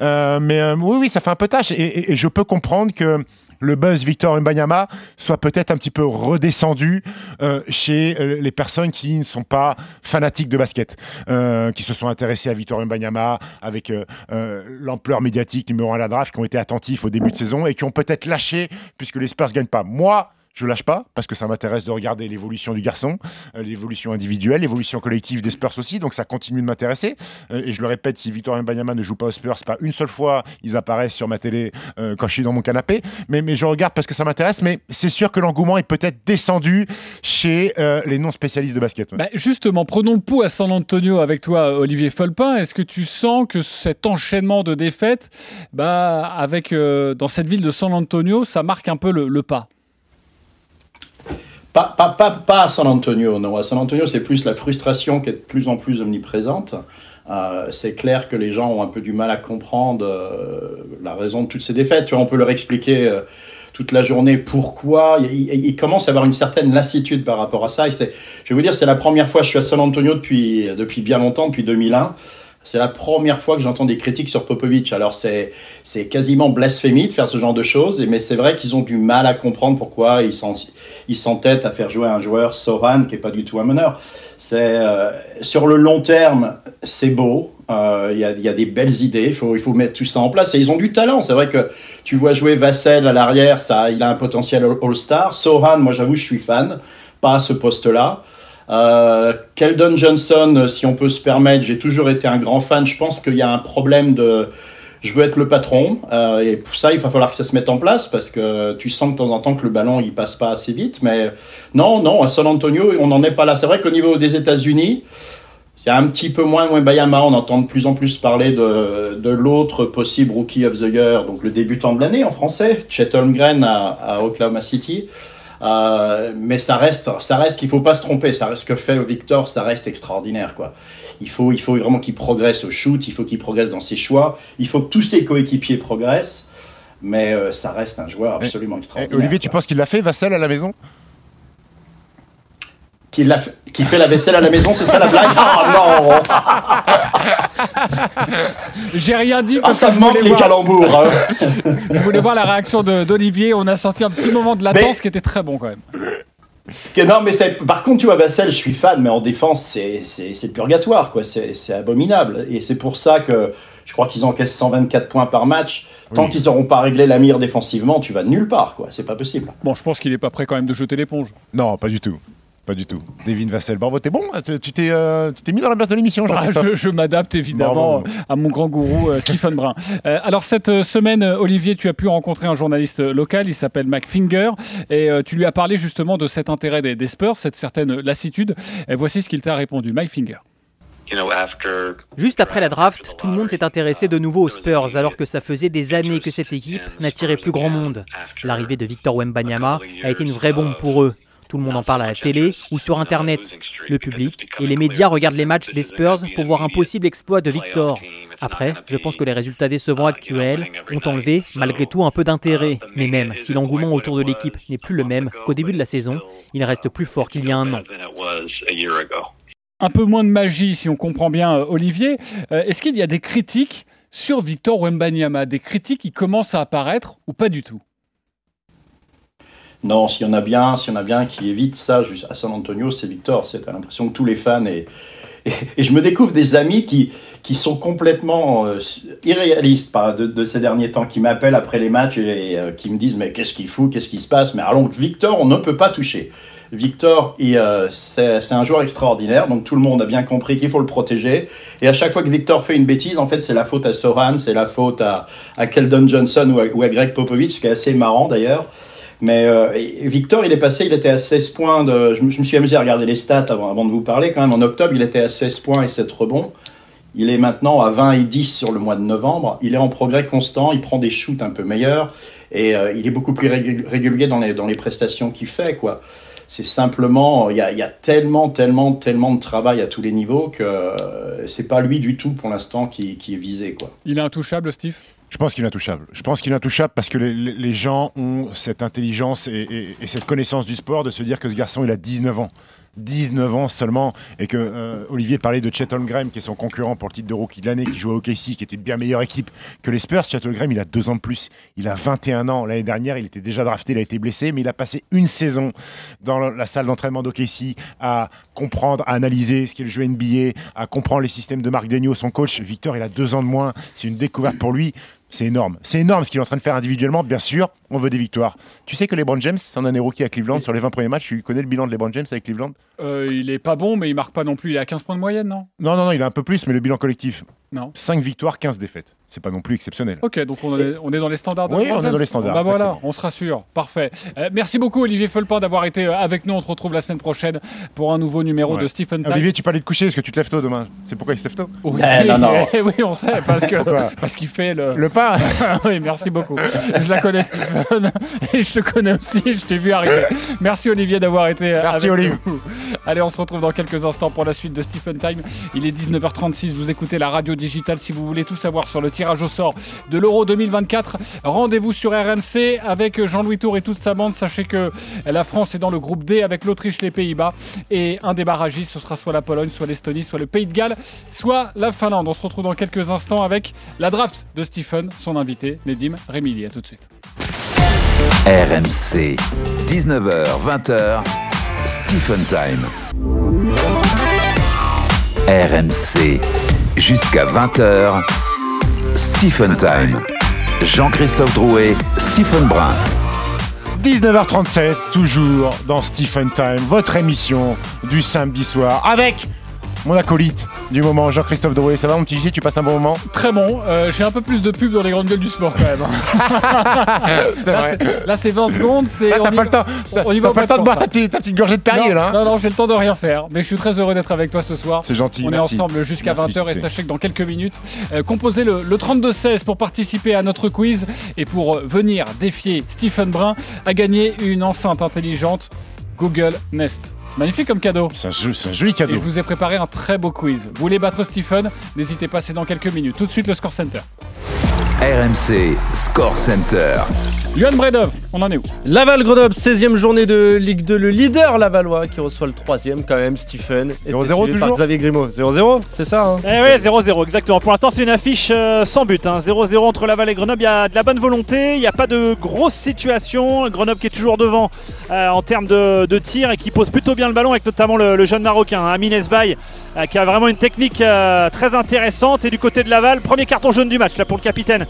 B: mais oui, oui, ça fait un peu tâche. et je peux comprendre que le buzz Victor Mbanyama soit peut-être un petit peu redescendu euh, chez euh, les personnes qui ne sont pas fanatiques de basket, euh, qui se sont intéressés à Victor Mbanyama avec l'ampleur médiatique numéro 1 à la draft, qui ont été attentifs au début de saison et qui ont peut-être lâché puisque les Spurs ne gagnent pas. Moi, je lâche pas parce que ça m'intéresse de regarder l'évolution du garçon, euh, l'évolution individuelle, l'évolution collective des Spurs aussi. Donc ça continue de m'intéresser. Euh, et je le répète, si Victor Mbanyama ne joue pas aux Spurs, pas une seule fois ils apparaissent sur ma télé euh, quand je suis dans mon canapé. Mais, je regarde parce que ça m'intéresse. Mais c'est sûr que l'engouement est peut-être descendu chez les non spécialistes de basket.
C: Bah, justement, prenons le pouls à San Antonio avec toi, Olivier Folpin. Est-ce que tu sens que cet enchaînement de défaites, bah, dans cette ville de San Antonio, ça marque un peu le pas?
K: Pas, pas, pas, pas, à San Antonio, non. À San Antonio, c'est plus la frustration qui est de plus en plus omniprésente. Euh, c'est clair que les gens ont un peu du mal à comprendre la raison de toutes ces défaites. Tu vois, on peut leur expliquer toute la journée pourquoi. Ils, commencent à avoir une certaine lassitude par rapport à ça. Je vais vous dire, c'est la première fois, je suis à San Antonio depuis, depuis bien longtemps, depuis 2001. C'est la première fois que j'entends des critiques sur Popovic. Alors c'est quasiment blasphémie de faire ce genre de choses, mais c'est vrai qu'ils ont du mal à comprendre pourquoi ils s'entêtent à faire jouer un joueur Sohan qui est pas du tout un meneur. C'est euh, sur le long terme, c'est beau. Euh, il y, a, y, a, des belles idées. Il faut il faut mettre tout ça en place. Et ils ont du talent. C'est vrai que tu vois jouer Vassel à l'arrière, ça, il a un potentiel All-Star. Sohan, moi j'avoue, je suis fan. Pas à ce poste-là. Euh, Keldon Johnson, euh, si on peut se permettre, j'ai toujours été un grand fan. Je pense qu'il y a un problème de je veux être le patron. Euh, et pour ça, il va falloir que ça se mette en place parce que tu sens de temps en temps que le ballon il passe pas assez vite. Mais non, non, à San Antonio, on n'en est pas là. C'est vrai qu'au niveau des États-Unis, c'est un petit peu moins Bayama. On entend de plus en plus parler de, de l'autre possible Rookie of the Year, donc le débutant de l'année en français, Chet Holmgren à, à Oklahoma City. Euh, mais ça reste, ça reste, il faut pas se tromper. Ça ce que fait Victor, ça reste extraordinaire, quoi. Il faut, il faut vraiment qu'il progresse au shoot, il faut qu'il progresse dans ses choix, il faut que tous ses coéquipiers progressent. Mais euh, ça reste un joueur absolument extraordinaire.
B: Olivier, tu penses qu'il l'a fait, Vassel, à la maison?
K: Qui, qui, fait la vaisselle à la maison, c'est ça la blague? Oh
C: non J'ai rien dit.
K: Ah, ça me manque les calembours. Hein.
C: je voulais voir la réaction d'Olivier. On a senti un petit moment de latence qui était très bon quand même.
K: Non, mais par contre, tu vois, Vassel, je suis fan, mais en défense, c'est purgatoire, quoi. C'est abominable. Et c'est pour ça que je crois qu'ils encaissent 124 points par match. Tant qu'ils n'auront pas réglé la mire défensivement, tu vas nulle part, quoi. C'est pas possible.
C: Bon, je pense qu'il est pas prêt quand même de jeter l'éponge.
B: Non, pas du tout. Pas du tout. Devin Vassel, bravo, t'es bon Tu t'es euh, mis dans la base de l'émission,
C: bah, Je, je m'adapte évidemment à mon grand gourou euh, Stephen Brun. Euh, alors cette semaine, Olivier, tu as pu rencontrer un journaliste local, il s'appelle Mike Finger, et tu lui as parlé justement de cet intérêt des, des Spurs, cette certaine lassitude. Et voici ce qu'il t'a répondu, Mike Finger.
M: Juste après la draft, tout le monde s'est intéressé de nouveau aux Spurs, alors que ça faisait des années que cette équipe n'attirait plus grand monde. L'arrivée de Victor Wembanyama a été une vraie bombe pour eux. Tout le monde en parle à la télé ou sur Internet. Le public et les médias regardent les matchs des Spurs pour voir un possible exploit de Victor. Après, je pense que les résultats décevants actuels ont enlevé malgré tout un peu d'intérêt. Mais même si l'engouement autour de l'équipe n'est plus le même qu'au début de la saison, il reste plus fort qu'il y a un an.
C: Un peu moins de magie si on comprend bien euh, Olivier. Euh, est-ce qu'il y a des critiques sur Victor Wembanyama, des critiques qui commencent à apparaître ou pas du tout?
K: Non, s'il y en a bien, s'il y en a bien qui évite ça à San Antonio, c'est Victor. C'est l'impression que tous les fans et, et, je me découvre des amis qui, qui sont complètement euh, irréalistes pas, de, ces derniers temps, qui m'appellent après les matchs et, euh, qui me disent mais qu'est-ce qu'il fout, qu'est-ce qui se passe? Mais alors Victor, on ne peut pas toucher. Victor, euh, c'est un joueur extraordinaire, donc tout le monde a bien compris qu'il faut le protéger. Et à chaque fois que Victor fait une bêtise, en fait, c'est la faute à Soran, c'est la faute à, à Keldon Johnson ou à, ou à Greg Popovich, ce qui est assez marrant d'ailleurs. Mais euh, Victor, il est passé, il était à 16 points. Je, me, suis amusé à regarder les stats avant, de vous parler. Quand même, en octobre, il était à 16 points et 7 rebonds. Il est maintenant à 20 et 10 sur le mois de novembre. Il est en progrès constant, il prend des shoots un peu meilleurs et euh, il est beaucoup plus régulier dans les, dans les prestations qu'il fait. quoi. C'est simplement, il y a, y a, tellement, tellement, tellement de travail à tous les niveaux que euh, c'est pas lui du tout pour l'instant qui, qui, est visé. quoi.
C: Il est intouchable, Steve?
B: Je pense qu'il est intouchable. Je pense qu'il est intouchable parce que les, gens ont cette intelligence et, cette connaissance du sport de se dire que ce garçon, il a 19 ans. 19 ans seulement, et que euh, Olivier parlait de Chet Holmgren, qui est son concurrent pour le titre de rookie de l'année, qui joue au OKC, qui était une bien meilleure équipe que les Spurs. Chet Holmgren, il a deux ans de plus. Il a 21 ans. L'année dernière, il était déjà drafté, il a été blessé, mais il a passé une saison dans la salle d'entraînement d'OKC à comprendre, à analyser ce qu'est le jeu NBA, à comprendre les systèmes de Marc Degnaud, son coach. Victor, il a deux ans de moins. C'est une découverte pour lui. C'est énorme. C'est énorme ce qu'il est en train de faire individuellement. Bien sûr, on veut des victoires. Tu sais que LeBron James, c'est un rookie à Cleveland sur les 20 premiers matchs. Tu connais le bilan de LeBron James avec Cleveland?
C: Euh, Il est pas bon, mais il marque pas non plus. Il est à 15 points de moyenne, non?
B: Non, non, non, il a un peu plus, mais le bilan collectif.
C: Non.
B: 5 victoires, 15 défaites. C'est pas non plus exceptionnel.
C: Ok, donc on, est, on est dans les standards de
B: Oui, on est dans les standards.
C: Bah voilà, on se rassure. Parfait. Euh, merci beaucoup, Olivier Felpin, d'avoir été euh, avec nous. On te retrouve la semaine prochaine pour un nouveau numéro de Stephen Time.
B: Olivier, tu parlais de coucher. Est-ce que tu te lèves tôt demain C'est pourquoi il se lève tôt
C: oui, eh, non, non. oui, on sait, parce qu'il parce qu'il fait le.
B: Le pas
C: Oui, merci beaucoup. Je la connais, Steve. et je te connais aussi, je t'ai vu arriver. Merci Olivier d'avoir été
B: Merci Olivier.
C: Allez, on se retrouve dans quelques instants pour la suite de Stephen Time. Il est 19h36, vous écoutez la radio digitale. Si vous voulez tout savoir sur le tirage au sort de l'Euro 2024, rendez-vous sur RMC avec Jean-Louis Tour et toute sa bande. Sachez que la France est dans le groupe D avec l'Autriche, les Pays-Bas et un des barragistes, ce sera soit la Pologne, soit l'Estonie, soit le Pays de Galles, soit la Finlande. On se retrouve dans quelques instants avec la draft de Stephen, son invité, Nedim Remili. À tout de suite.
A: RMC, 19h, 20h, Stephen Time. RMC, jusqu'à 20h, Stephen Time. Jean-Christophe Drouet, Stephen Brun.
B: 19h37, toujours dans Stephen Time, votre émission du samedi soir, avec mon acolyte du moment, Jean-Christophe Drouet. Ça va mon petit J, tu passes un bon moment
C: Très bon. Euh, j'ai un peu plus de pub dans les grandes gueules du sport quand même.
B: c'est vrai.
C: Là, c'est 20 secondes.
B: Là, t'as pas le temps, on y va pas le temps de boire ta petite, ta petite gorgée de Perrier
C: non,
B: là. Hein.
C: non, non, j'ai le temps de rien faire. Mais je suis très heureux d'être avec toi ce soir.
B: C'est gentil.
C: On est ensemble jusqu'à 20h et sachez que dans quelques minutes, euh, composez le, le 32-16 pour participer à notre quiz et pour euh, venir défier Stephen Brun à gagner une enceinte intelligente Google Nest. Magnifique comme cadeau.
B: C'est un, joli cadeau.
C: Et je vous ai préparé un très beau quiz. Vous voulez battre Stephen? N'hésitez pas, c'est dans quelques minutes. Tout de suite, le Score Center.
A: RMC Score Center.
C: Johan Bredov, on en est où
D: Laval Grenoble, 16e journée de Ligue 2, le leader Lavallois qui reçoit le 3e quand même, Stephen.
B: 0-0 toujours
D: Xavier Grimaud. 0-0, c'est ça hein
E: Eh ouais, 0-0, exactement. Pour l'instant, c'est une affiche euh, sans but. 0-0 hein. entre Laval et Grenoble. Il y a de la bonne volonté, il n'y a pas de grosse situation. Grenoble qui est toujours devant euh, en termes de, de tir et qui pose plutôt bien le ballon avec notamment le, le jeune Marocain, hein, Amines Bay, euh, qui a vraiment une technique euh, très intéressante. Et du côté de Laval, premier carton jaune du match là pour le capitaine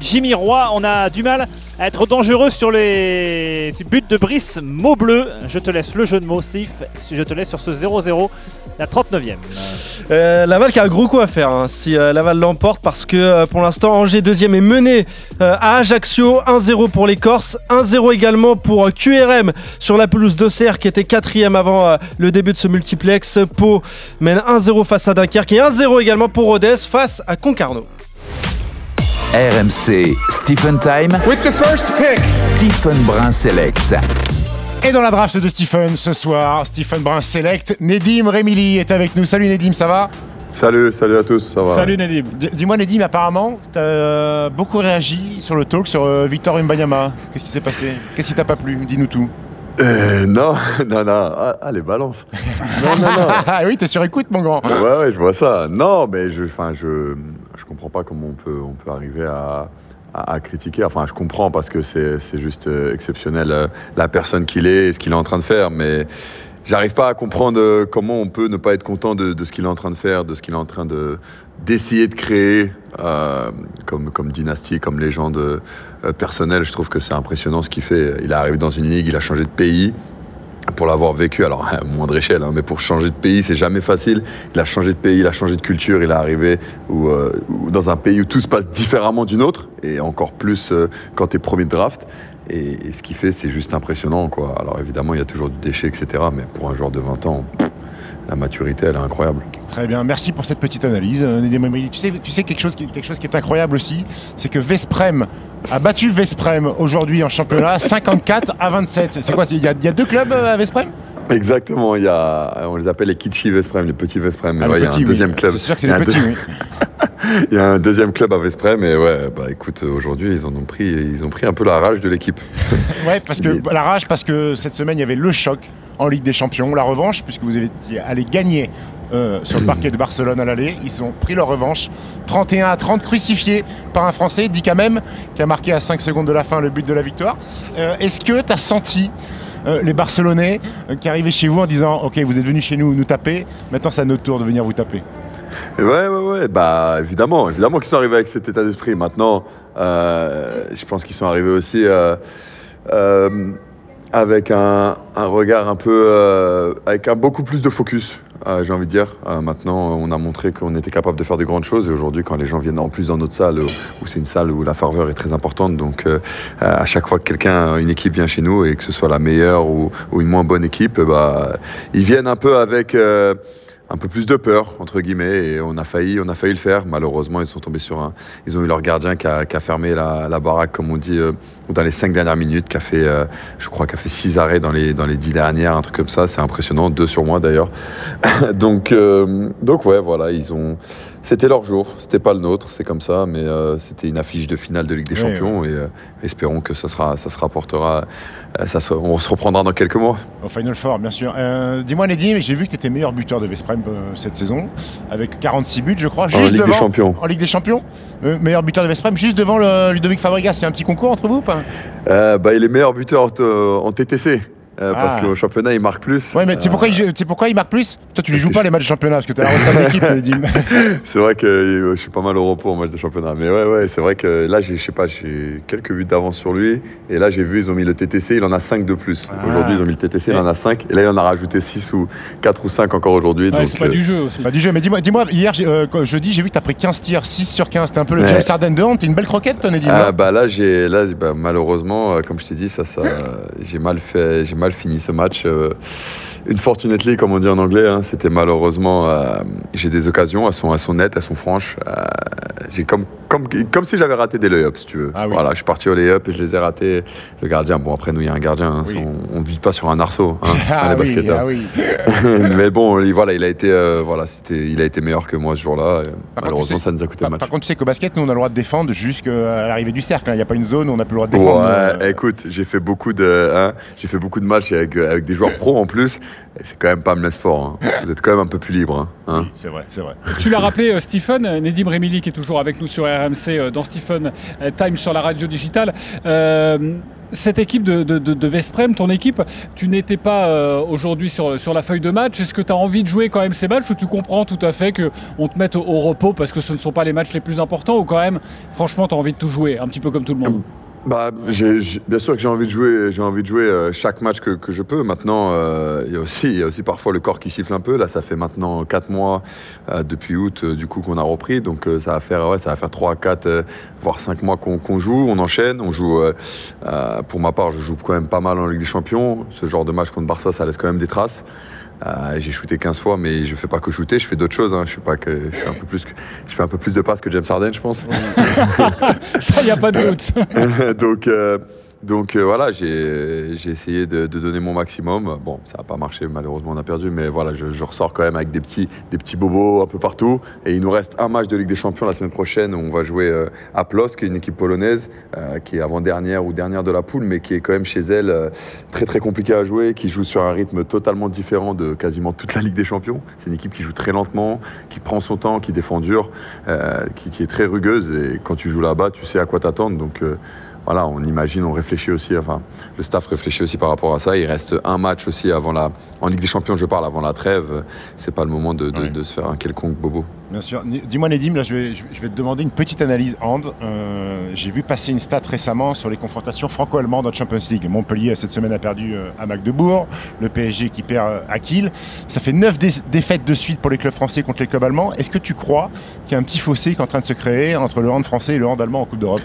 E: Jimmy Roy. On a du mal à être dangereux sur les buts de Brice Maubleu. Je te laisse le jeu de mots, Steve. Je te laisse sur ce 0-0, la 39e.
D: Euh, Laval qui a un gros coup à faire hein, si euh, Laval l'emporte parce que euh, pour l'instant Angers deuxième est mené à Ajaccio 1-0 pour les Corses 1-0 également pour QRM sur la pelouse d'Auxerre qui était quatrième avant le début de ce multiplex Pau mène 1-0 face à Dunkerque et 1-0 également pour Rodez face à Concarneau
A: RMC Stephen Time.
J: With the first pick.
A: Stephen Brun Select.
B: Et dans la draft de Stephen ce soir, Stephen Brun Select, Nedim Remili est avec nous. Salut Nedim, ça va?
N: Salut, salut à tous, ça va
C: Salut Nedim.
B: Dis-moi Nedim, apparemment, tu as beaucoup réagi sur le talk sur euh, Victor Mbanyama. Qu'est-ce qui s'est passé? Qu'est-ce qui t'a pas plu? Dis-nous tout.
N: Euh, non, non, non, ah, les balances. Non, non, non.
B: Ah oui, t'es sur écoute mon grand.
N: Ouais, ouais, je vois ça. Non, mais je, enfin, je, je comprends pas comment on peut, on peut arriver à, à, critiquer. Enfin, je comprends parce que c'est, juste euh, exceptionnel euh, la personne qu'il est et ce qu'il est en train de faire, mais j'arrive pas à comprendre euh, comment on peut ne pas être content de, ce qu'il est en train de faire, de ce qu'il est en train de d'essayer de créer comme, comme dynastie, comme légende personnelle. Je trouve que c'est impressionnant ce qu'il fait. Il est arrivé dans une ligue, il a changé de pays pour l'avoir vécu, alors à moindre échelle, hein, mais pour changer de pays, c'est jamais facile. Il a changé de pays, il a changé de culture, il est arrivé où, euh, dans un pays où tout se passe différemment du nôtre, et encore plus euh, quand tu es premier de draft. Et, ce qu'il fait, c'est juste impressionnant. Quoi. Alors évidemment, il y a toujours du déchet, etc. Mais pour un joueur de 20 ans, la maturité, elle est incroyable.
B: Très bien, merci pour cette petite analyse. euh. Tu sais, tu sais quelque, chose qui, quelque chose qui est incroyable aussi, c'est que Vesprem a battu Vesprem aujourd'hui en championnat 54 à 27. C'est quoi Il y, a- il y a deux clubs euh, à Vesprem?
N: Exactement, il y a, on les appelle les Kitschy Vesprem, les petits Vesprem. Mais
B: Ah,
N: ouais, il y a un
B: oui.
N: deuxième club.
B: C'est sûr que c'est
N: Il y a
B: les
N: un
B: petits,
N: deux-
B: oui.
N: Il y a un deuxième club à Vesprem et ouais, bah écoute, aujourd'hui ils en ont pris, ils ont pris un peu la rage de l'équipe.
B: Ouais, parce que la rage, parce que cette semaine il y avait le choc en Ligue des Champions, la revanche, puisque vous avez allé gagner euh, sur le parquet de Barcelone à l'aller. Ils ont pris leur revanche. 31 à 30, crucifié par un Français, dit quand même, qui a marqué à 5 secondes de la fin le but de la victoire. Euh, Est-ce que tu as senti euh, les Barcelonais qui arrivaient chez vous en disant Ok, vous êtes venus chez nous nous taper, maintenant c'est à notre tour de venir vous taper?
N: Ouais, ouais, ouais, bah évidemment, évidemment qu'ils sont arrivés avec cet état d'esprit. Maintenant, je pense qu'ils sont arrivés aussi avec un, un regard un peu, euh, avec un beaucoup plus de focus. euh, J'ai envie de dire. Euh, maintenant, on a montré qu'on était capable de faire de grandes choses. Et aujourd'hui, quand les gens viennent en plus dans notre salle, où, où c'est une salle où la ferveur est très importante, donc euh, à chaque fois que quelqu'un, une équipe vient chez nous, et que ce soit la meilleure ou, ou une moins bonne équipe, bah, ils viennent un peu avec. Un peu plus de peur entre guillemets et on a failli on a failli le faire. Malheureusement ils sont tombés sur un ils ont eu leur gardien qui a, fermé la, baraque comme on dit euh, dans les cinq dernières minutes qui a fait euh, je crois qu'a fait six arrêts dans les dans les dix dernières un truc comme ça. C'est impressionnant. Deux sur moi d'ailleurs. Donc euh, donc ouais voilà ils ont c'était leur jour, c'était pas le nôtre, c'est comme ça, mais euh, c'était une affiche de finale de Ligue des Champions et euh, espérons que ça, sera, ça se rapportera, euh, on se reprendra dans quelques mois.
B: Au Final Four, bien sûr. Dis-moi, Nedim, j'ai vu que tu étais meilleur buteur de Vesprem cette saison, avec 46 buts, je crois.
N: Juste en Ligue des Champions.
B: En Ligue des Champions Meilleur buteur de Vesprem, juste devant le Ludovic Fabregas. Il y a un petit concours entre vous ou pas?
N: Bah, Il est meilleur buteur en TTC. Euh, parce ah. qu'au championnat, il marque plus.
B: Ouais, mais tu sais pourquoi, il, pourquoi il marque plus? Toi, tu les joues pas les matchs de championnat parce que tu as la d'équipe,
N: C'est vrai que je suis pas mal au repos en match de championnat. Mais ouais, ouais, c'est vrai que là, je sais pas, j'ai quelques buts d'avance sur lui. Et là, j'ai vu, ils ont mis le TTC, il en a 5 de plus. Ah. Aujourd'hui, ils ont mis le TTC, il en a 5. Et là, il en a rajouté 6 ou 4 ou 5 encore aujourd'hui.
C: Ouais, c'est pas du jeu aussi.
B: Pas du jeu. Mais dis-moi, dis-moi hier, euh, jeudi, j'ai vu que tu as pris 15 tirs, 6 sur 15. C'était un peu le James Harden de honte. T'es une belle croquette, ton Eddie
N: Ah, bah là, j'ai, là bah, malheureusement, euh, comme je t'ai dit, ça, ça, j'ai mal fait, j'ai mal fini ce match. Euh, une fortunately, comme on dit en anglais. Hein, c'était malheureusement, euh, j'ai des occasions, elles sont, elles sont nettes, elles sont franches. Euh, j'ai comme, comme, comme si j'avais raté des lay-ups, si tu veux. Ah voilà, je suis parti au lay-up et je les ai ratés. Le gardien, bon après nous il y a un gardien, hein, on ne vit pas sur un arceau, hein,
B: ah, oui, ah oui.
N: Mais bon, voilà, il a été, voilà, c'était, il a été meilleur que moi ce jour-là. Malheureusement, ça nous a coûté
B: par,
N: match.
B: Par contre, tu sais qu'au basket, nous on a le droit de défendre jusqu'à l'arrivée du cercle. Il n'y a pas une zone où on n'a plus le droit de défendre.
N: Ouais, écoute, j'ai fait beaucoup de, j'ai fait beaucoup de matchs avec, avec des joueurs pro en plus. C'est quand même pas le sport. Hein. Vous êtes quand même un peu plus libre. Hein.
B: c'est vrai, c'est vrai.
C: Tu l'as rappelé, euh, Stephen, Nedim Remili qui est toujours avec nous sur RMC euh, dans Stephen euh, Time sur la radio digitale. cette équipe de, de, Vesprem, ton équipe, tu n'étais pas aujourd'hui sur, sur la feuille de match. Est-ce que tu as envie de jouer quand même ces matchs ou tu comprends tout à fait qu'on te mette au, au, repos parce que ce ne sont pas les matchs les plus importants ou quand même, franchement, tu as envie de tout jouer, un petit peu comme tout le monde?
N: Bah, bien sûr que j'ai envie de jouer, j'ai envie de jouer euh, chaque match que, que je peux. Maintenant, euh, il y a aussi, il y a aussi parfois le corps qui siffle un peu. Là, ça fait maintenant 4 mois euh, depuis août, du coup, qu'on a repris. Donc, ça va faire, ouais, ça va faire 3, 4, voire 5 mois qu'on joue. On enchaîne, on joue. pour ma part, je joue quand même pas mal en Ligue des Champions. Ce genre de match contre Barça, ça laisse quand même des traces. Euh, j'ai shooté 15 fois, mais je fais pas que shooter, je fais d'autres choses. Hein. Je, suis pas que, je, un peu plus je fais un peu plus de passes que James Harden, je pense.
C: Ça, il n'y a pas de doute.
N: Donc, euh, donc euh, voilà, j'ai essayé de, donner mon maximum. Bon, ça n'a pas marché, malheureusement on a perdu, mais voilà, je, ressors quand même avec des petits, des petits bobos un peu partout. Et il nous reste un match de Ligue des Champions la semaine prochaine où on va jouer euh, à Plos, qui est une équipe polonaise, euh, qui est avant-dernière ou dernière de la poule, mais qui est quand même chez elle très très compliquée à jouer, qui joue sur un rythme totalement différent de quasiment toute la Ligue des Champions. C'est une équipe qui joue très lentement, qui prend son temps, qui défend dur, qui, qui, est très rugueuse. Et quand tu joues là-bas, tu sais à quoi t'attendre. Donc voilà, on imagine, on réfléchit aussi, enfin, le staff réfléchit aussi par rapport à ça. Il reste un match aussi avant la, en Ligue des Champions, je parle, avant la trêve. C'est pas le moment de, se faire un quelconque bobo.
B: Bien sûr. Dis-moi, Nedim, là, je vais, je vais, te demander une petite analyse hand. Euh, j'ai vu passer une stat récemment sur les confrontations franco-allemandes en Champions League. Montpellier, cette semaine, a perdu euh, à Magdebourg. Le PSG qui perd euh, à Kiel. Ça fait 9 défaites de suite pour les clubs français contre les clubs allemands. Est-ce que tu crois qu'il y a un petit fossé qui est en train de se créer entre le hand français et le hand allemand en Coupe d'Europe?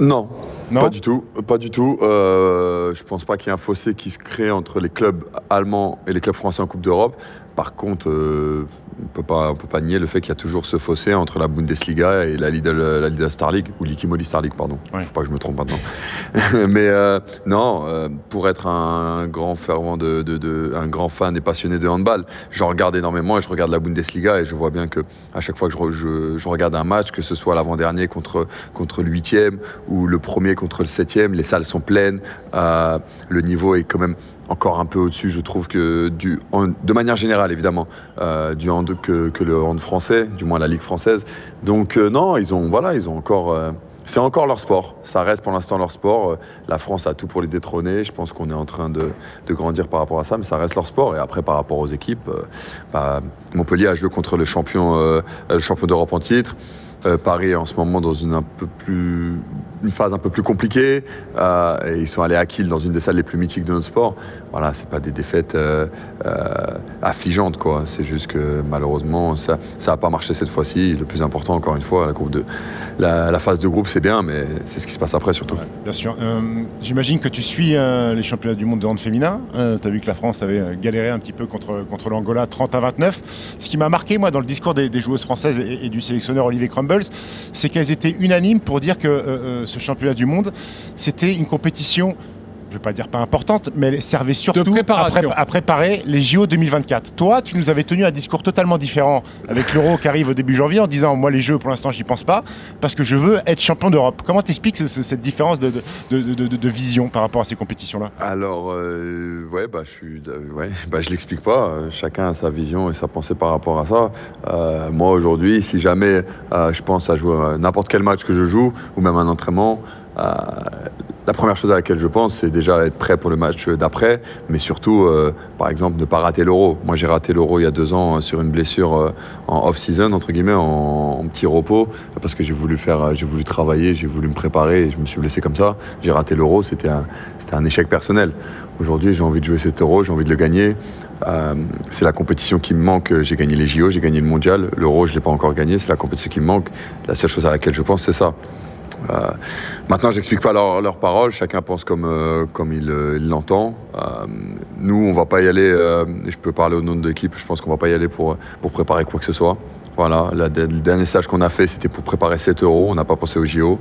N: Non, pas du tout. Pas du tout. Euh, je pense pas qu'il y ait un fossé qui se crée entre les clubs allemands et les clubs français en Coupe d'Europe. Par contre, euh, on peut pas, peut pas nier le fait qu'il y a toujours ce fossé entre la Bundesliga et la Lidl, la Star League ou l'Ikimoli Star League, pardon. Je sais pas que je me trompe maintenant. Mais euh, non, euh, pour être un grand fervent de, un grand fan et passionné de handball, j'en regarde énormément et je regarde la Bundesliga et je vois bien que à chaque fois que je, regarde un match, que ce soit l'avant-dernier contre contre le huitième ou le premier contre le septième, les salles sont pleines, le niveau est quand même encore un peu au-dessus, je trouve que de manière générale évidemment, du hand que, le hand français, du moins la Ligue française. Donc euh, non, ils ont, voilà, ils ont encore... Euh, c'est encore leur sport. Ça reste pour l'instant leur sport. Euh, la France a tout pour les détrôner. Je pense qu'on est en train de, grandir par rapport à ça, mais ça reste leur sport. Et après, par rapport aux équipes, bah, Montpellier a joué contre le champion, champion d'Europe en titre. Paris est en ce moment dans une phase un peu plus compliquée. et ils sont allés à Kiel dans une des salles les plus mythiques de notre sport. Voilà, c'est pas des défaites affligeantes, quoi. C'est juste que malheureusement, ça n'a pas marché cette fois-ci. Le plus important, encore une fois, la, phase de groupe, c'est bien, mais c'est ce qui se passe après surtout.
B: bien sûr. J'imagine que tu suis les championnats du monde de hand féminin. tu as vu que la France avait galéré un petit peu contre, contre l'Angola 30 à 29. Ce qui m'a marqué, moi, dans le discours des, joueuses françaises et, du sélectionneur Olivier Crumbles, c'est qu'elles étaient unanimes pour dire que euh, euh, ce championnat du monde, c'était une compétition je ne vais pas dire pas importante, mais elle servait surtout à, préparer les JO 2024. Toi, tu nous avais tenu un discours totalement différent avec l'Euro qui arrive au début janvier en disant moi les Jeux pour l'instant j'y pense pas parce que je veux être champion d'Europe. Comment t'expliques cette différence de, de, vision par rapport à ces compétitions-là?
N: Alors euh, ouais bah je suis euh, ouais bah je l'explique pas. Chacun a sa vision et sa pensée par rapport à ça. Euh, moi aujourd'hui, si jamais je pense à jouer n'importe quel match que je joue ou même un entraînement. La première chose à laquelle je pense, c'est déjà être prêt pour le match d'après, mais surtout, euh, par exemple, ne pas rater l'euro. Moi, j'ai raté l'euro il y a deux ans euh, sur une blessure euh, en off-season, entre guillemets, en, petit repos, parce que j'ai voulu faire, j'ai voulu travailler, j'ai voulu me préparer, et je me suis blessé comme ça. J'ai raté l'euro, c'était un, c'était un échec personnel. Aujourd'hui, j'ai envie de jouer cet euro, j'ai envie de le gagner. c'est la compétition qui me manque. J'ai gagné les JO, j'ai gagné le mondial. L'euro, je ne l'ai pas encore gagné. C'est la compétition qui me manque. La seule chose à laquelle je pense, c'est ça. Euh, maintenant, j'explique pas leurs leur paroles, chacun pense comme, euh, comme il euh, l'entend. nous, on va pas y aller, je peux parler au nom de l'équipe, je pense qu'on va pas y aller pour, pour préparer quoi que ce soit. Voilà, le dernier stage qu'on a fait, c'était pour préparer 7 euros. On n'a pas pensé aux JO.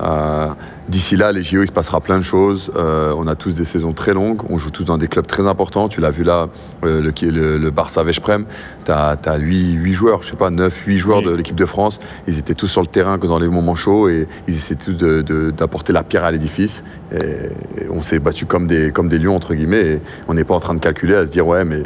N: Euh, d'ici là, les JO, il se passera plein de choses. Euh, on a tous des saisons très longues. On joue tous dans des clubs très importants. Tu l'as vu là, euh, le, le, le, Barça Veszprem. Tu as, 8, joueurs, je sais pas, 9, 8 joueurs de l'équipe de France. Ils étaient tous sur le terrain que dans les moments chauds et ils essaient tous d'apporter la pierre à l'édifice. on s'est battu comme des, comme des lions, entre guillemets. Et on n'est pas en train de calculer à se dire, ouais, mais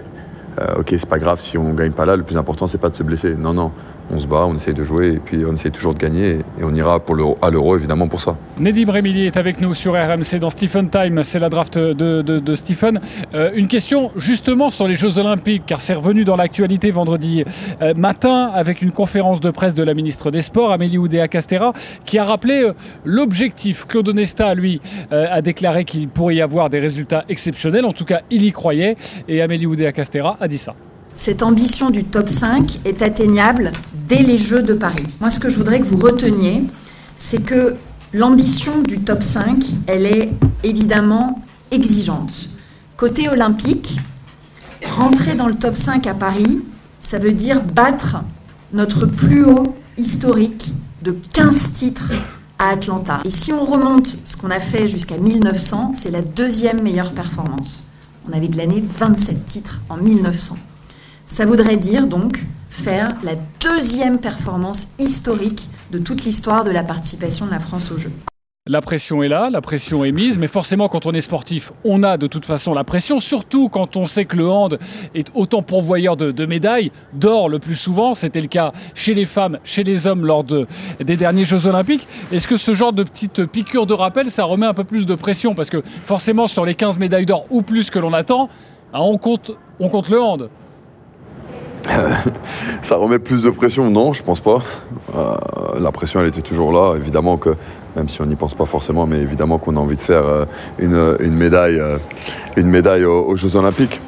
N: euh, ok, c'est pas grave si on gagne pas là, le plus important c'est pas de se blesser. Non, non, on se bat, on essaye de jouer et puis on essaye toujours de gagner et on ira pour à l'euro évidemment pour ça.
C: Nedim Remili est avec nous sur RMC dans Stephen Time, c'est la draft de, Stephen. Euh, une question justement sur les Jeux Olympiques, car c'est revenu dans l'actualité vendredi euh, matin avec une conférence de presse de la ministre des Sports, Amélie Oudéa-Castera, qui a rappelé l'objectif. Claude Onesta, lui, a déclaré qu'il pourrait y avoir des résultats exceptionnels, en tout cas il y croyait, et Amélie Oudéa-Castera
O: Cette ambition du top 5 est atteignable dès les Jeux de Paris. Moi, ce que je voudrais que vous reteniez, c'est que l'ambition du top 5, elle est évidemment exigeante. Côté olympique, rentrer dans le top 5 à Paris, ça veut dire battre notre plus haut historique de 15 titres à Atlanta. Et si on remonte ce qu'on a fait jusqu'à 1900, c'est la deuxième meilleure performance. On avait de l'année 27 titres en 1900. Ça voudrait dire donc faire la deuxième performance historique de toute l'histoire de la participation de la France aux Jeux.
C: La pression est là, la pression est mise, mais forcément quand on est sportif, on a de toute façon la pression, surtout quand on sait que le hand est autant pourvoyeur de, médailles, d'or le plus souvent, c'était le cas chez les femmes, chez les hommes lors des derniers Jeux Olympiques. Est-ce que ce genre de petite piqûre de rappel, ça remet un peu plus de pression? Parce que forcément sur les 15 médailles d'or ou plus que l'on attend, hein, on compte, on compte le hand.
N: Ça remet plus de pression Non, je pense pas. Euh, la pression, elle était toujours là. Évidemment que, même si on n'y pense pas forcément, mais évidemment qu'on a envie de faire euh, une, médaille, euh, une médaille aux, Jeux Olympiques.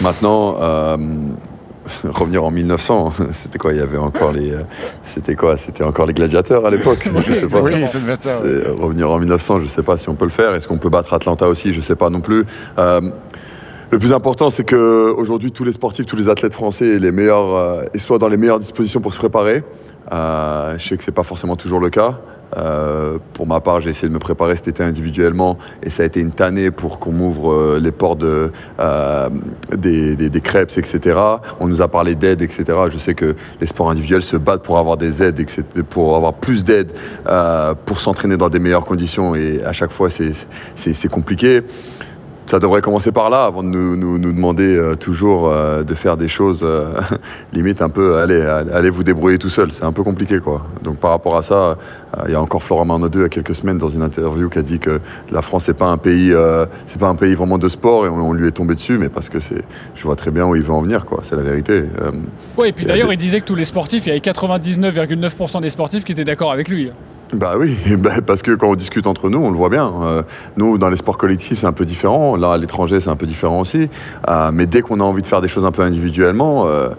N: Maintenant, revenir en 1900, c'était quoi Il y avait encore les, c'était quoi C'était encore les gladiateurs à l'époque. Je sais pas. revenir en 1900, je sais pas si on peut le faire. Est-ce qu'on peut battre Atlanta aussi Je sais pas non plus. Le plus important, c'est qu'aujourd'hui, tous les sportifs, tous les athlètes français les meilleurs, euh, soient dans les meilleures dispositions pour se préparer. Euh, je sais que ce n'est pas forcément toujours le cas. Euh, pour ma part, j'ai essayé de me préparer cet été individuellement et ça a été une tannée pour qu'on m'ouvre les portes de, des, des, crêpes, etc. On nous a parlé d'aide, etc. Je sais que les sports individuels se battent pour avoir des aides, etc., pour avoir plus d'aide, pour s'entraîner dans des meilleures conditions et à chaque fois, c'est compliqué ça devrait commencer par là avant de nous, nous, demander euh, toujours euh, de faire des choses euh, limite un peu allez, allez vous débrouiller tout seul. C'est un peu compliqué quoi. Donc par rapport à ça, il y a encore Florent Marnodeux il y a quelques semaines dans une interview qui a dit que la France c'est pas un pays c'est pas un pays vraiment de sport et on, lui est tombé dessus mais parce que c'est je vois très bien où il veut en venir quoi. C'est la vérité.
C: oui et puis d'ailleurs il disait que tous les sportifs il y avait 99,9% des sportifs qui étaient d'accord avec lui.
N: Bah oui, bah parce que quand on discute entre nous, on le voit bien. Euh, nous, dans les sports collectifs, c'est un peu différent. Là, à l'étranger, c'est un peu différent aussi. Euh, mais dès qu'on a envie de faire des choses un peu individuellement, euh,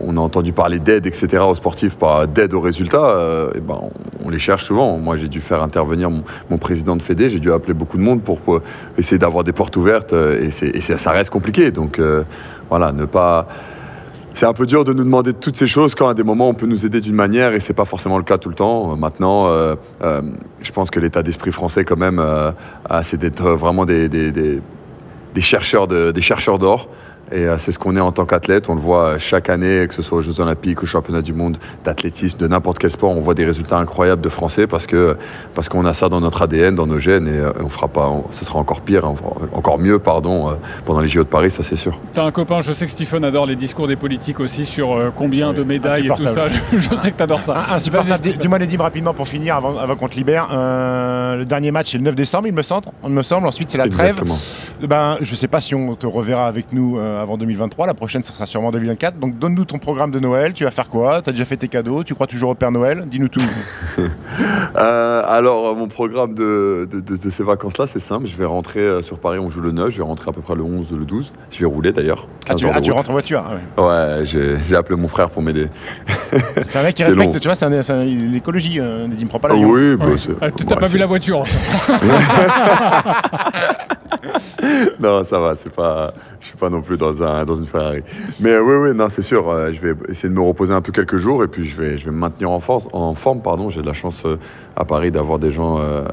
N: on a entendu parler d'aide, etc. aux sportifs, pas d'aide aux résultats. et ben, on, les cherche souvent. Moi, j'ai dû faire intervenir mon, président de Fédé. J'ai dû appeler beaucoup de monde pour, essayer d'avoir des portes ouvertes. Et, et ça reste compliqué. Donc voilà, ne pas c'est un peu dur de nous demander toutes ces choses quand à des moments on peut nous aider d'une manière et c'est pas forcément le cas tout le temps. Maintenant, euh, euh, je pense que l'état d'esprit français quand même, euh, c'est d'être vraiment des chercheurs d'or. Et euh, c'est ce qu'on est en tant qu'athlète. On le voit chaque année, que ce soit aux Jeux Olympiques, aux Championnats du Monde, d'athlétisme, de n'importe quel sport. On voit des résultats incroyables de Français parce que parce qu'on a ça dans notre ADN, dans nos gènes, et euh, on fera pas. ce sera encore pire, encore mieux, pardon, euh, pendant les JO de Paris, ça c'est sûr.
C: T'as un copain, je sais que Stephen adore les discours des politiques aussi sur combien de médailles et tout ça. Je, sais que t'adores ça.
B: Dis-moi Nedim rapidement pour finir avant, avant qu'on te libère. le dernier match c'est le 9 décembre, il me semble. Il me semble. Ensuite c'est la trêve. Ben je sais pas si on te reverra avec nous avant 2023. La prochaine, ce sera sûrement 2024. Donc donne-nous ton programme de Noël. Tu vas faire quoi? Tu as déjà fait tes cadeaux Tu crois toujours au Père Noël? Dis-nous tout.
N: Euh, alors, mon programme de, de, ces vacances-là, c'est simple. Je vais rentrer euh, sur Paris, on joue le 9. Je vais rentrer à peu près le 11, le 12. Je vais rouler d'ailleurs.
B: Ah, tu, ah, rentres en voiture
N: ah Ouais, j'ai appelé mon frère pour m'aider.
B: C'est un mec qui respecte, tu vois, c'est l'écologie. Euh, il me prend pas l'avion.
N: Oui, bah,
C: ah, Tu n'as pas vu la voiture.
N: non, ça va, c'est pas, je suis pas non plus dans, un, dans une Ferrari. Mais oui, oui, non, c'est sûr, euh, je vais essayer de me reposer un peu quelques jours et puis je vais, je vais me maintenir en, force, en forme. Pardon. J'ai de la chance euh, à Paris d'avoir des gens, euh,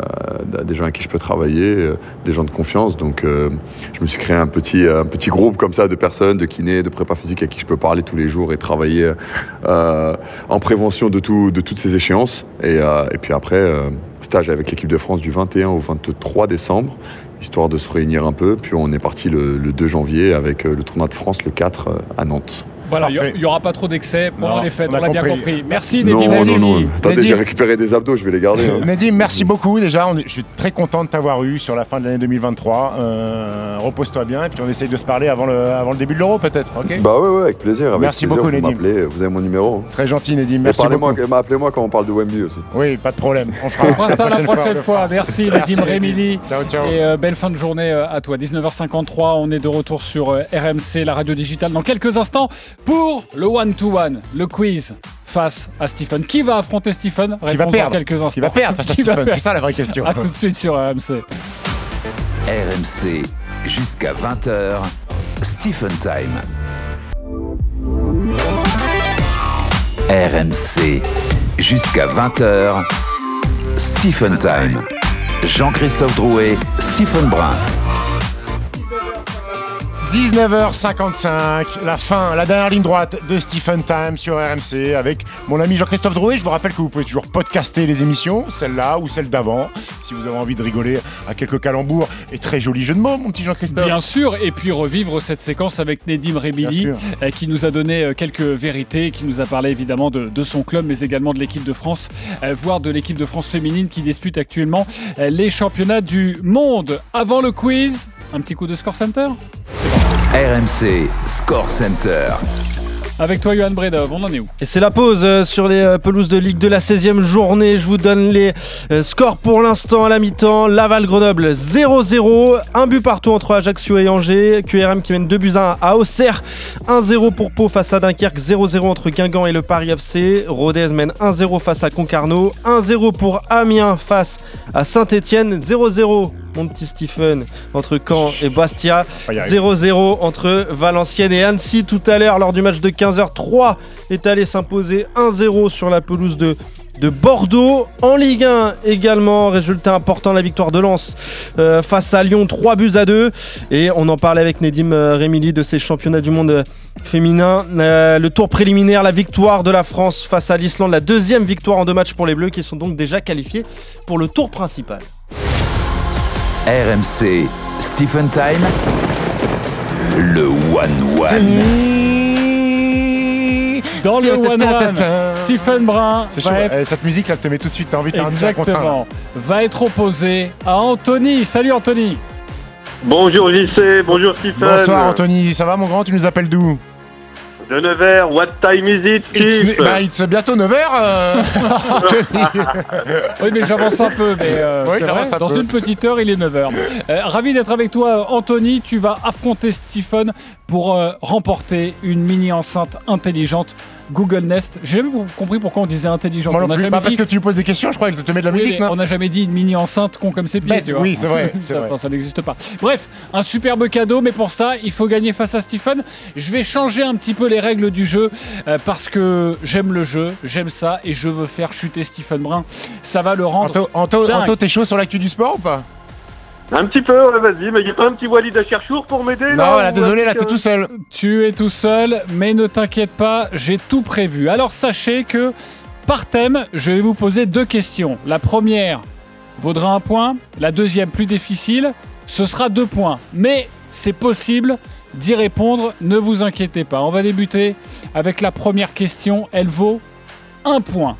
N: des gens avec qui je peux travailler, des gens de confiance. Donc, je me suis créé un petit, un petit groupe comme ça de personnes, de kinés, de prépa physique à qui je peux parler tous les jours et travailler en prévention de, tout, de toutes ces échéances. Et puis après, stage avec l'équipe de France du 21 au 23 décembre histoire de se réunir un peu. Puis on est parti le, 2 janvier avec euh, le tournoi de France le 4 euh, à Nantes.
C: Voilà, il n'y aura pas trop d'excès pendant les fêtes, on, l'a bien compris. Merci Nedim.
N: Non, non, non. Attendez, j'ai récupéré des abdos, je vais les garder. Hein.
B: Nedim, merci beaucoup déjà. je suis très content de t'avoir eu sur la fin de l'année 2023. Euh, repose-toi bien et puis on essaye de se parler avant le, avant le début de l'Euro peut-être. ok?
N: Bah ouais, ouais, avec plaisir.
B: merci
N: beaucoup
B: Nedim.
N: Vous avez mon numéro.
B: Très gentil Nedim, merci beaucoup.
N: Appelez-moi quand on parle de Wembley aussi.
B: Oui, pas de problème.
C: On fera, ça la prochaine fois. Merci Nedim Rémili. Ciao, ciao. Et euh, belle fin de journée euh, à toi. 19h53, on est de retour sur RMC, la radio digitale, dans quelques instants pour le one-to-one, le quiz face à Stephen. Qui va affronter Stephen?
B: Qui va perdre
C: quelques instants. Qui
B: va perdre face à Stephen? C'est ça la vraie question.
C: A tout de suite sur RMC.
A: RMC jusqu'à 20h. Stephen Time. RMC jusqu'à 20h. Stephen Time. Jean-Christophe Drouet, Stephen Brun.
B: 19h55, la fin, la dernière ligne droite de Stephen Time sur RMC avec mon ami Jean-Christophe Drouet. Je vous rappelle que vous pouvez toujours podcaster les émissions, celle-là ou celle d'avant, si vous avez envie de rigoler à quelques calembours et très joli jeu de mots, mon petit Jean-Christophe.
C: Bien sûr, et puis revivre cette séquence avec Nedim Rebili euh, qui nous a donné euh, quelques vérités, qui nous a parlé évidemment de, son club, mais également de l'équipe de France, euh, voire de l'équipe de France féminine qui dispute actuellement les championnats du monde. Avant le quiz, un petit coup de score center?
A: RMC Score Center.
C: Avec toi, Johan Bredov, on en est où
D: Et c'est la pause euh, sur les euh, pelouses de Ligue de la 16e journée. Je vous donne les euh, scores pour l'instant à la mi-temps. Laval-Grenoble 0-0. Un but partout entre Ajaccio et Angers. QRM qui mène 2 buts 1 à Auxerre. 1-0 pour Pau face à Dunkerque. 0-0 entre Guingamp et le Paris FC. Rodez mène 1-0 face à Concarneau. 1-0 pour Amiens face à Saint-Etienne. 0-0 mon petit Stephen, entre Caen et Bastia. 0-0 entre Valenciennes et Annecy tout à l'heure lors du match de 15h3 est allé s'imposer 1-0 sur la pelouse de de Bordeaux. En Ligue 1 également, résultat important, la victoire de Lens euh, face à Lyon, 3 buts à 2. Et on en parlait avec Nedim euh, Rémili de ces championnats du monde euh, féminin. le tour préliminaire, la victoire de la France face à l'Islande, la deuxième victoire en deux matchs pour les Bleus qui sont donc déjà qualifiés pour le tour principal.
A: RMC Stephen Time, le One One.
C: Dans le One One, Stephen Brun.
B: C'est chaud. Eh, cette musique, là, te met tout de suite. T'as envie de
C: Exactement. Va être opposé à Anthony. Salut Anthony.
P: Bonjour JC, bonjour Stephen.
B: Bonsoir Anthony, ça va mon grand Tu nous appelles d'où?
P: De Nevers, what time is it,
B: It's, bah, it's bientôt 9h, euh...
C: Oui, mais j'avance un peu, mais euh, dans une petite heure, il est 9h. Euh, ravi d'être avec toi, Anthony. Tu vas affronter Stephen pour euh, remporter une mini enceinte intelligente Google Nest. J'ai jamais compris pourquoi on disait intelligent.
B: on a bah, parce que tu lui poses des questions, je crois, que te met de la musique.
C: on n'a jamais dit une mini enceinte con comme ses pieds.
B: oui, c'est vrai.
C: ça, n'existe pas. Bref, un superbe cadeau, mais pour ça, il faut gagner face à Stephen. Je vais changer un petit peu les règles du jeu euh, parce que j'aime le jeu, j'aime ça et je veux faire chuter Stephen Brun. Ça va le rendre.
B: Anto, Anto t'es chaud sur l'actu du sport ou pas?
P: Un petit peu, vas-y, mais il a pas un petit Walid à Cherchour pour m'aider
B: Non, là, désolé, là, t'es tout seul.
C: Tu es tout seul, mais ne t'inquiète pas, j'ai tout prévu. Alors sachez que par thème, je vais vous poser deux questions. La première vaudra un point, la deuxième plus difficile, ce sera deux points. Mais c'est possible d'y répondre, ne vous inquiétez pas. On va débuter avec la première question, elle vaut un point.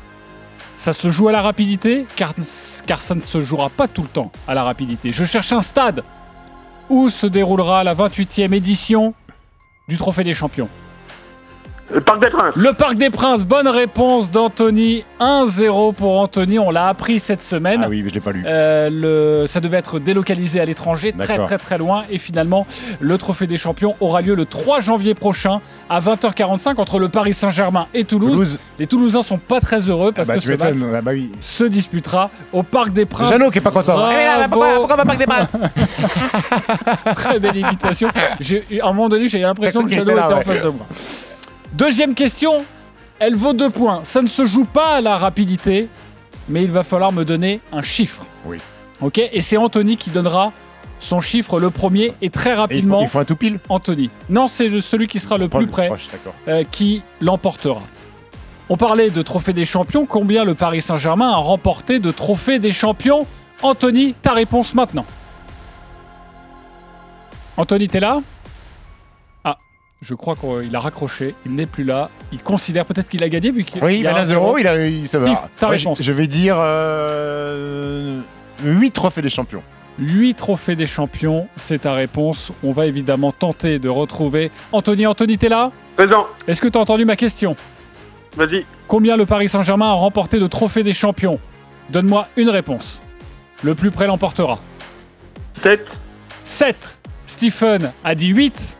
C: Ça se joue à la rapidité, car, ça ne se jouera pas tout le temps à la rapidité. Je cherche un stade où se déroulera la 28e édition du Trophée des Champions.
P: Le Parc des Princes.
C: Le Parc des Princes, bonne réponse d'Anthony. 1-0 pour Anthony, on l'a appris cette semaine.
B: Ah oui, mais je l'ai pas lu.
C: Euh, le, ça devait être délocalisé à l'étranger, très très très loin. Et finalement, le Trophée des Champions aura lieu le 3 janvier prochain à 20h45 entre le Paris Saint-Germain et Toulouse. Les Toulousains sont pas très heureux parce
B: ah bah,
C: que ce
B: match ah bah oui.
C: se disputera au Parc des Princes.
B: Jeannot qui est pas content.
C: Bravo.
B: pourquoi, pas Parc des Princes
C: Très belle imitation. À un moment donné, j'ai l'impression que Jeannot était en face de moi. Deuxième question, elle vaut deux points. Ça ne se joue pas à la rapidité, mais il va falloir me donner un chiffre.
B: Oui.
C: Ok Et c'est Anthony qui donnera son chiffre le premier et très rapidement.
B: il, faut, un tout pile
C: Anthony. Non, c'est celui qui sera le plus près euh, qui l'emportera. On parlait de trophée des champions. Combien le Paris Saint-Germain a remporté de trophées des champions? Anthony, ta réponse maintenant. Anthony, t'es là? Je crois qu'il a raccroché, il n'est plus là. Il considère peut-être qu'il a gagné vu qu'il
B: Oui, il a 0, il a il, ça va.
C: Je,
B: vais dire euh, 8 trophées des champions.
C: 8 trophées des champions, c'est ta réponse. On va évidemment tenter de retrouver Anthony. Anthony, t'es là?
P: Présent.
C: Est-ce que tu as entendu ma question?
P: Vas-y.
C: Combien le Paris Saint-Germain a remporté de trophées des champions? Donne-moi une réponse. Le plus près l'emportera.
P: 7.
C: 7. Stephen a dit 8.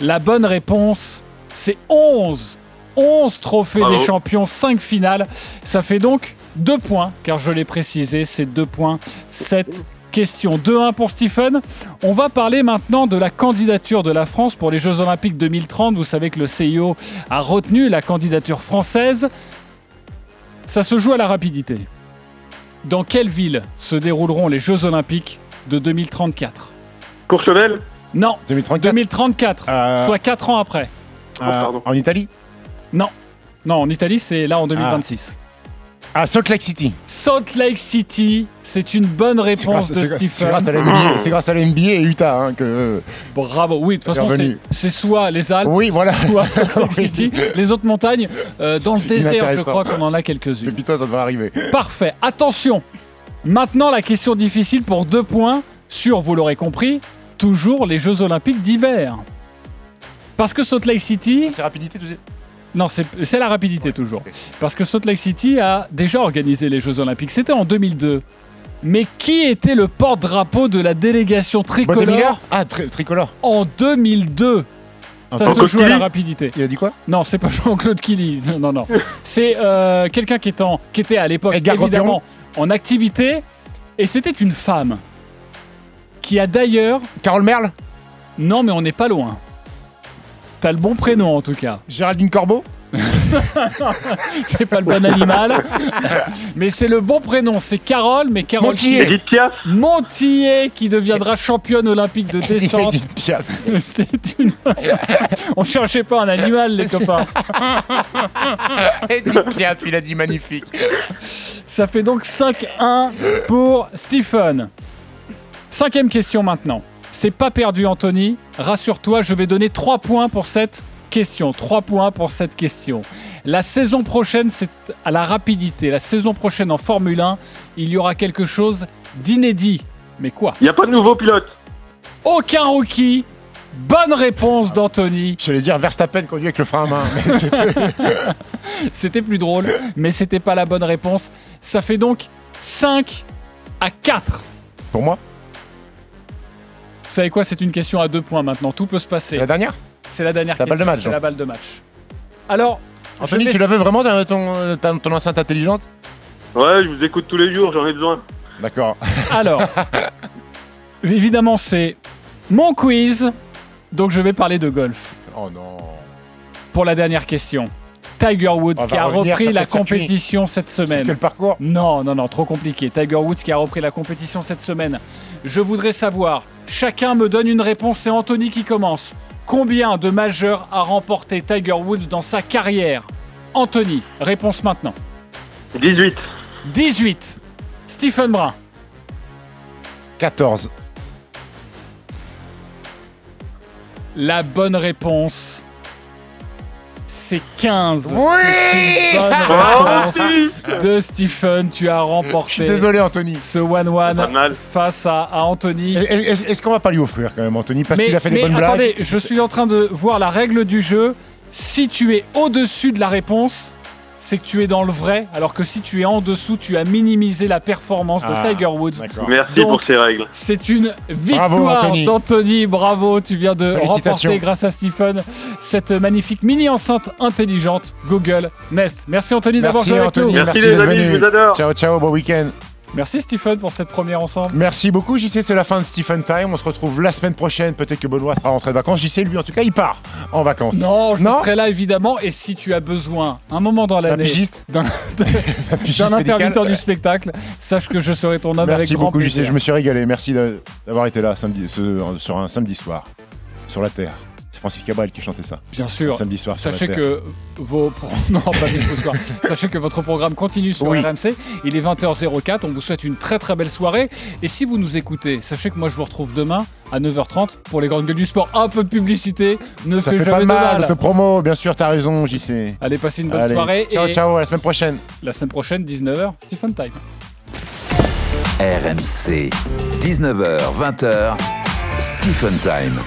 C: La bonne réponse, c'est 11. 11 trophées des champions, 5 finales. Ça fait donc 2 points, car je l'ai précisé, c'est 2 points. 7 questions. 2-1 pour Stephen. On va parler maintenant de la candidature de la France pour les Jeux Olympiques 2030. Vous savez que le CIO a retenu la candidature française. Ça se joue à la rapidité. Dans quelle ville se dérouleront les Jeux Olympiques de 2034
P: Courchevel?
C: Non.
B: 2034
C: 2034, euh, soit 4 ans après.
B: Euh, en Italie
C: Non. Non, en Italie, c'est là en 2026.
B: Ah, Salt Lake City.
C: Salt Lake City, c'est une bonne réponse de Stephen.
B: C'est grâce, à la NBA et Utah hein, que.
C: Bravo, oui, de toute façon, c'est soit les Alpes,
B: oui, voilà.
C: soit Salt Lake City. Les autres montagnes, euh, dans le désert, je crois qu'on en a quelques-unes.
B: Depuis toi, ça devrait arriver.
C: Parfait. Attention, maintenant la question difficile pour deux points sur, vous l'aurez compris, toujours les Jeux Olympiques d'hiver. Parce que Salt Lake City.
B: C'est rapidité, tu
C: Non, c'est la rapidité toujours. Parce que Salt Lake City a déjà organisé les Jeux Olympiques. C'était en 2002. Mais qui était le porte-drapeau de la délégation tricolore
B: Ah, tricolore.
C: En 2002. Ça se joue à la rapidité.
B: Il a dit quoi
C: Non, c'est pas Jean-Claude Killy. Non, non, c'est euh, quelqu'un qui, qui était à l'époque évidemment en activité. Et c'était une femme qui a d'ailleurs.
B: Carole Merle
C: Non, mais on n'est pas loin. T'as le bon prénom en tout cas.
B: Géraldine Corbeau
C: c'est pas le bon animal, mais c'est le bon prénom. C'est Carole, mais Carole
B: Montillet.
C: Montillet qui deviendra championne olympique de descente. c'est une. On cherchait pas un animal, les copains.
B: Edith Piaf, il a dit magnifique.
C: Ça fait donc 5-1 pour Stephen. Cinquième question maintenant. C'est pas perdu, Anthony. Rassure-toi, je vais donner 3 points pour cette question. 3 points pour cette question. La saison prochaine, c'est à la rapidité. La saison prochaine en Formule 1, il y aura quelque chose d'inédit. Mais quoi?
P: Il n'y a pas de nouveau pilote.
C: Aucun rookie. Bonne réponse d'Anthony.
B: Je vais dire Verstappen conduit avec le frein à main.
C: c'était plus drôle, mais c'était pas la bonne réponse. Ça fait donc 5 à 4.
B: Pour moi?
C: Vous savez quoi C'est une question à deux points maintenant. Tout peut se passer.
B: La dernière
C: C'est la dernière
B: la balle de match.
C: C'est la balle de match. Alors,
B: Anthony, tu l'avais vraiment dans ton, ton enceinte intelligente?
P: Ouais, je vous écoute tous les jours, j'en ai besoin.
B: D'accord.
C: Alors, évidemment, c'est mon quiz, donc je vais parler de golf.
B: Oh non.
C: Pour la dernière question. Tiger Woods qui a repris la compétition cette semaine.
B: Quel parcours?
C: Non, non, non, trop compliqué. Tiger Woods qui a repris la compétition cette semaine. Je voudrais savoir, chacun me donne une réponse, c'est Anthony qui commence. Combien de majeurs a remporté Tiger Woods dans sa carrière Anthony, réponse maintenant.
P: 18.
C: 18. Stephen Brun.
B: 14.
C: La bonne réponse, c'est 15.
B: Oui
C: bonne réponse de Stephen. Tu as remporté.
B: Je suis désolé, Anthony.
C: Ce 1-1 face à, Anthony.
B: Est-ce qu'on va pas lui offrir quand même, Anthony Parce qu'il a fait des bonnes
C: attendez,
B: blagues.
C: je suis en train de voir la règle du jeu. Si tu es au-dessus de la réponse, c'est que tu es dans le vrai, alors que si tu es en dessous, tu as minimisé la performance de
B: Ah,
C: Tiger Woods.
P: Merci
C: Donc,
P: pour ces règles.
C: C'est une victoire
B: Anthony.
C: d'Anthony. Bravo, tu viens de remporter grâce à Stephen cette magnifique mini enceinte intelligente Google Nest. Merci Anthony d'avoir
B: Merci
C: joué avec nous.
P: Merci,
B: d'être
P: les amis, je vous adore.
B: Ciao, ciao, bon week-end.
C: Merci Stephen pour cette première ensemble.
B: Merci beaucoup, JC, c'est la fin de Stephen Time. On se retrouve la semaine prochaine. Peut-être que Benoît sera rentré de vacances. JC, lui, en tout cas, il part en vacances.
C: Non, je
B: Non
C: serai là évidemment. Et si tu as besoin, un moment dans l'année, d'un
B: Un pigiste
C: d'un intermittent du spectacle, sache que je serai ton homme avec
B: Merci
C: grand
B: beaucoup, JC.
C: plaisir.
B: Je me suis régalé. Merci d'avoir été là samedi, ce- sur un samedi soir, sur la Terre. Francis Cabrel qui chantait ça.
C: Bien sûr.
B: Un samedi soir sur
C: Sachez que vos pro- non pas soir. Sachez que votre programme continue sur
B: Oui.
C: RMC. Il est 20h04. On vous souhaite une très très belle soirée. Et si vous nous écoutez, sachez que moi je vous retrouve demain à 9h30 pour les grandes gueules du sport. Un peu de publicité ne
B: Ça
C: fait,
B: fait
C: jamais
B: pas de mal,
C: de
B: de promo, bien sûr, t'as raison, JC.
C: Allez, passez une bonne
B: Allez.
C: soirée.
B: Ciao,
C: et
B: ciao, à la semaine prochaine.
C: La semaine prochaine, 19h, Stephen Time.
A: RMC, 19h, 20h, Stephen Time.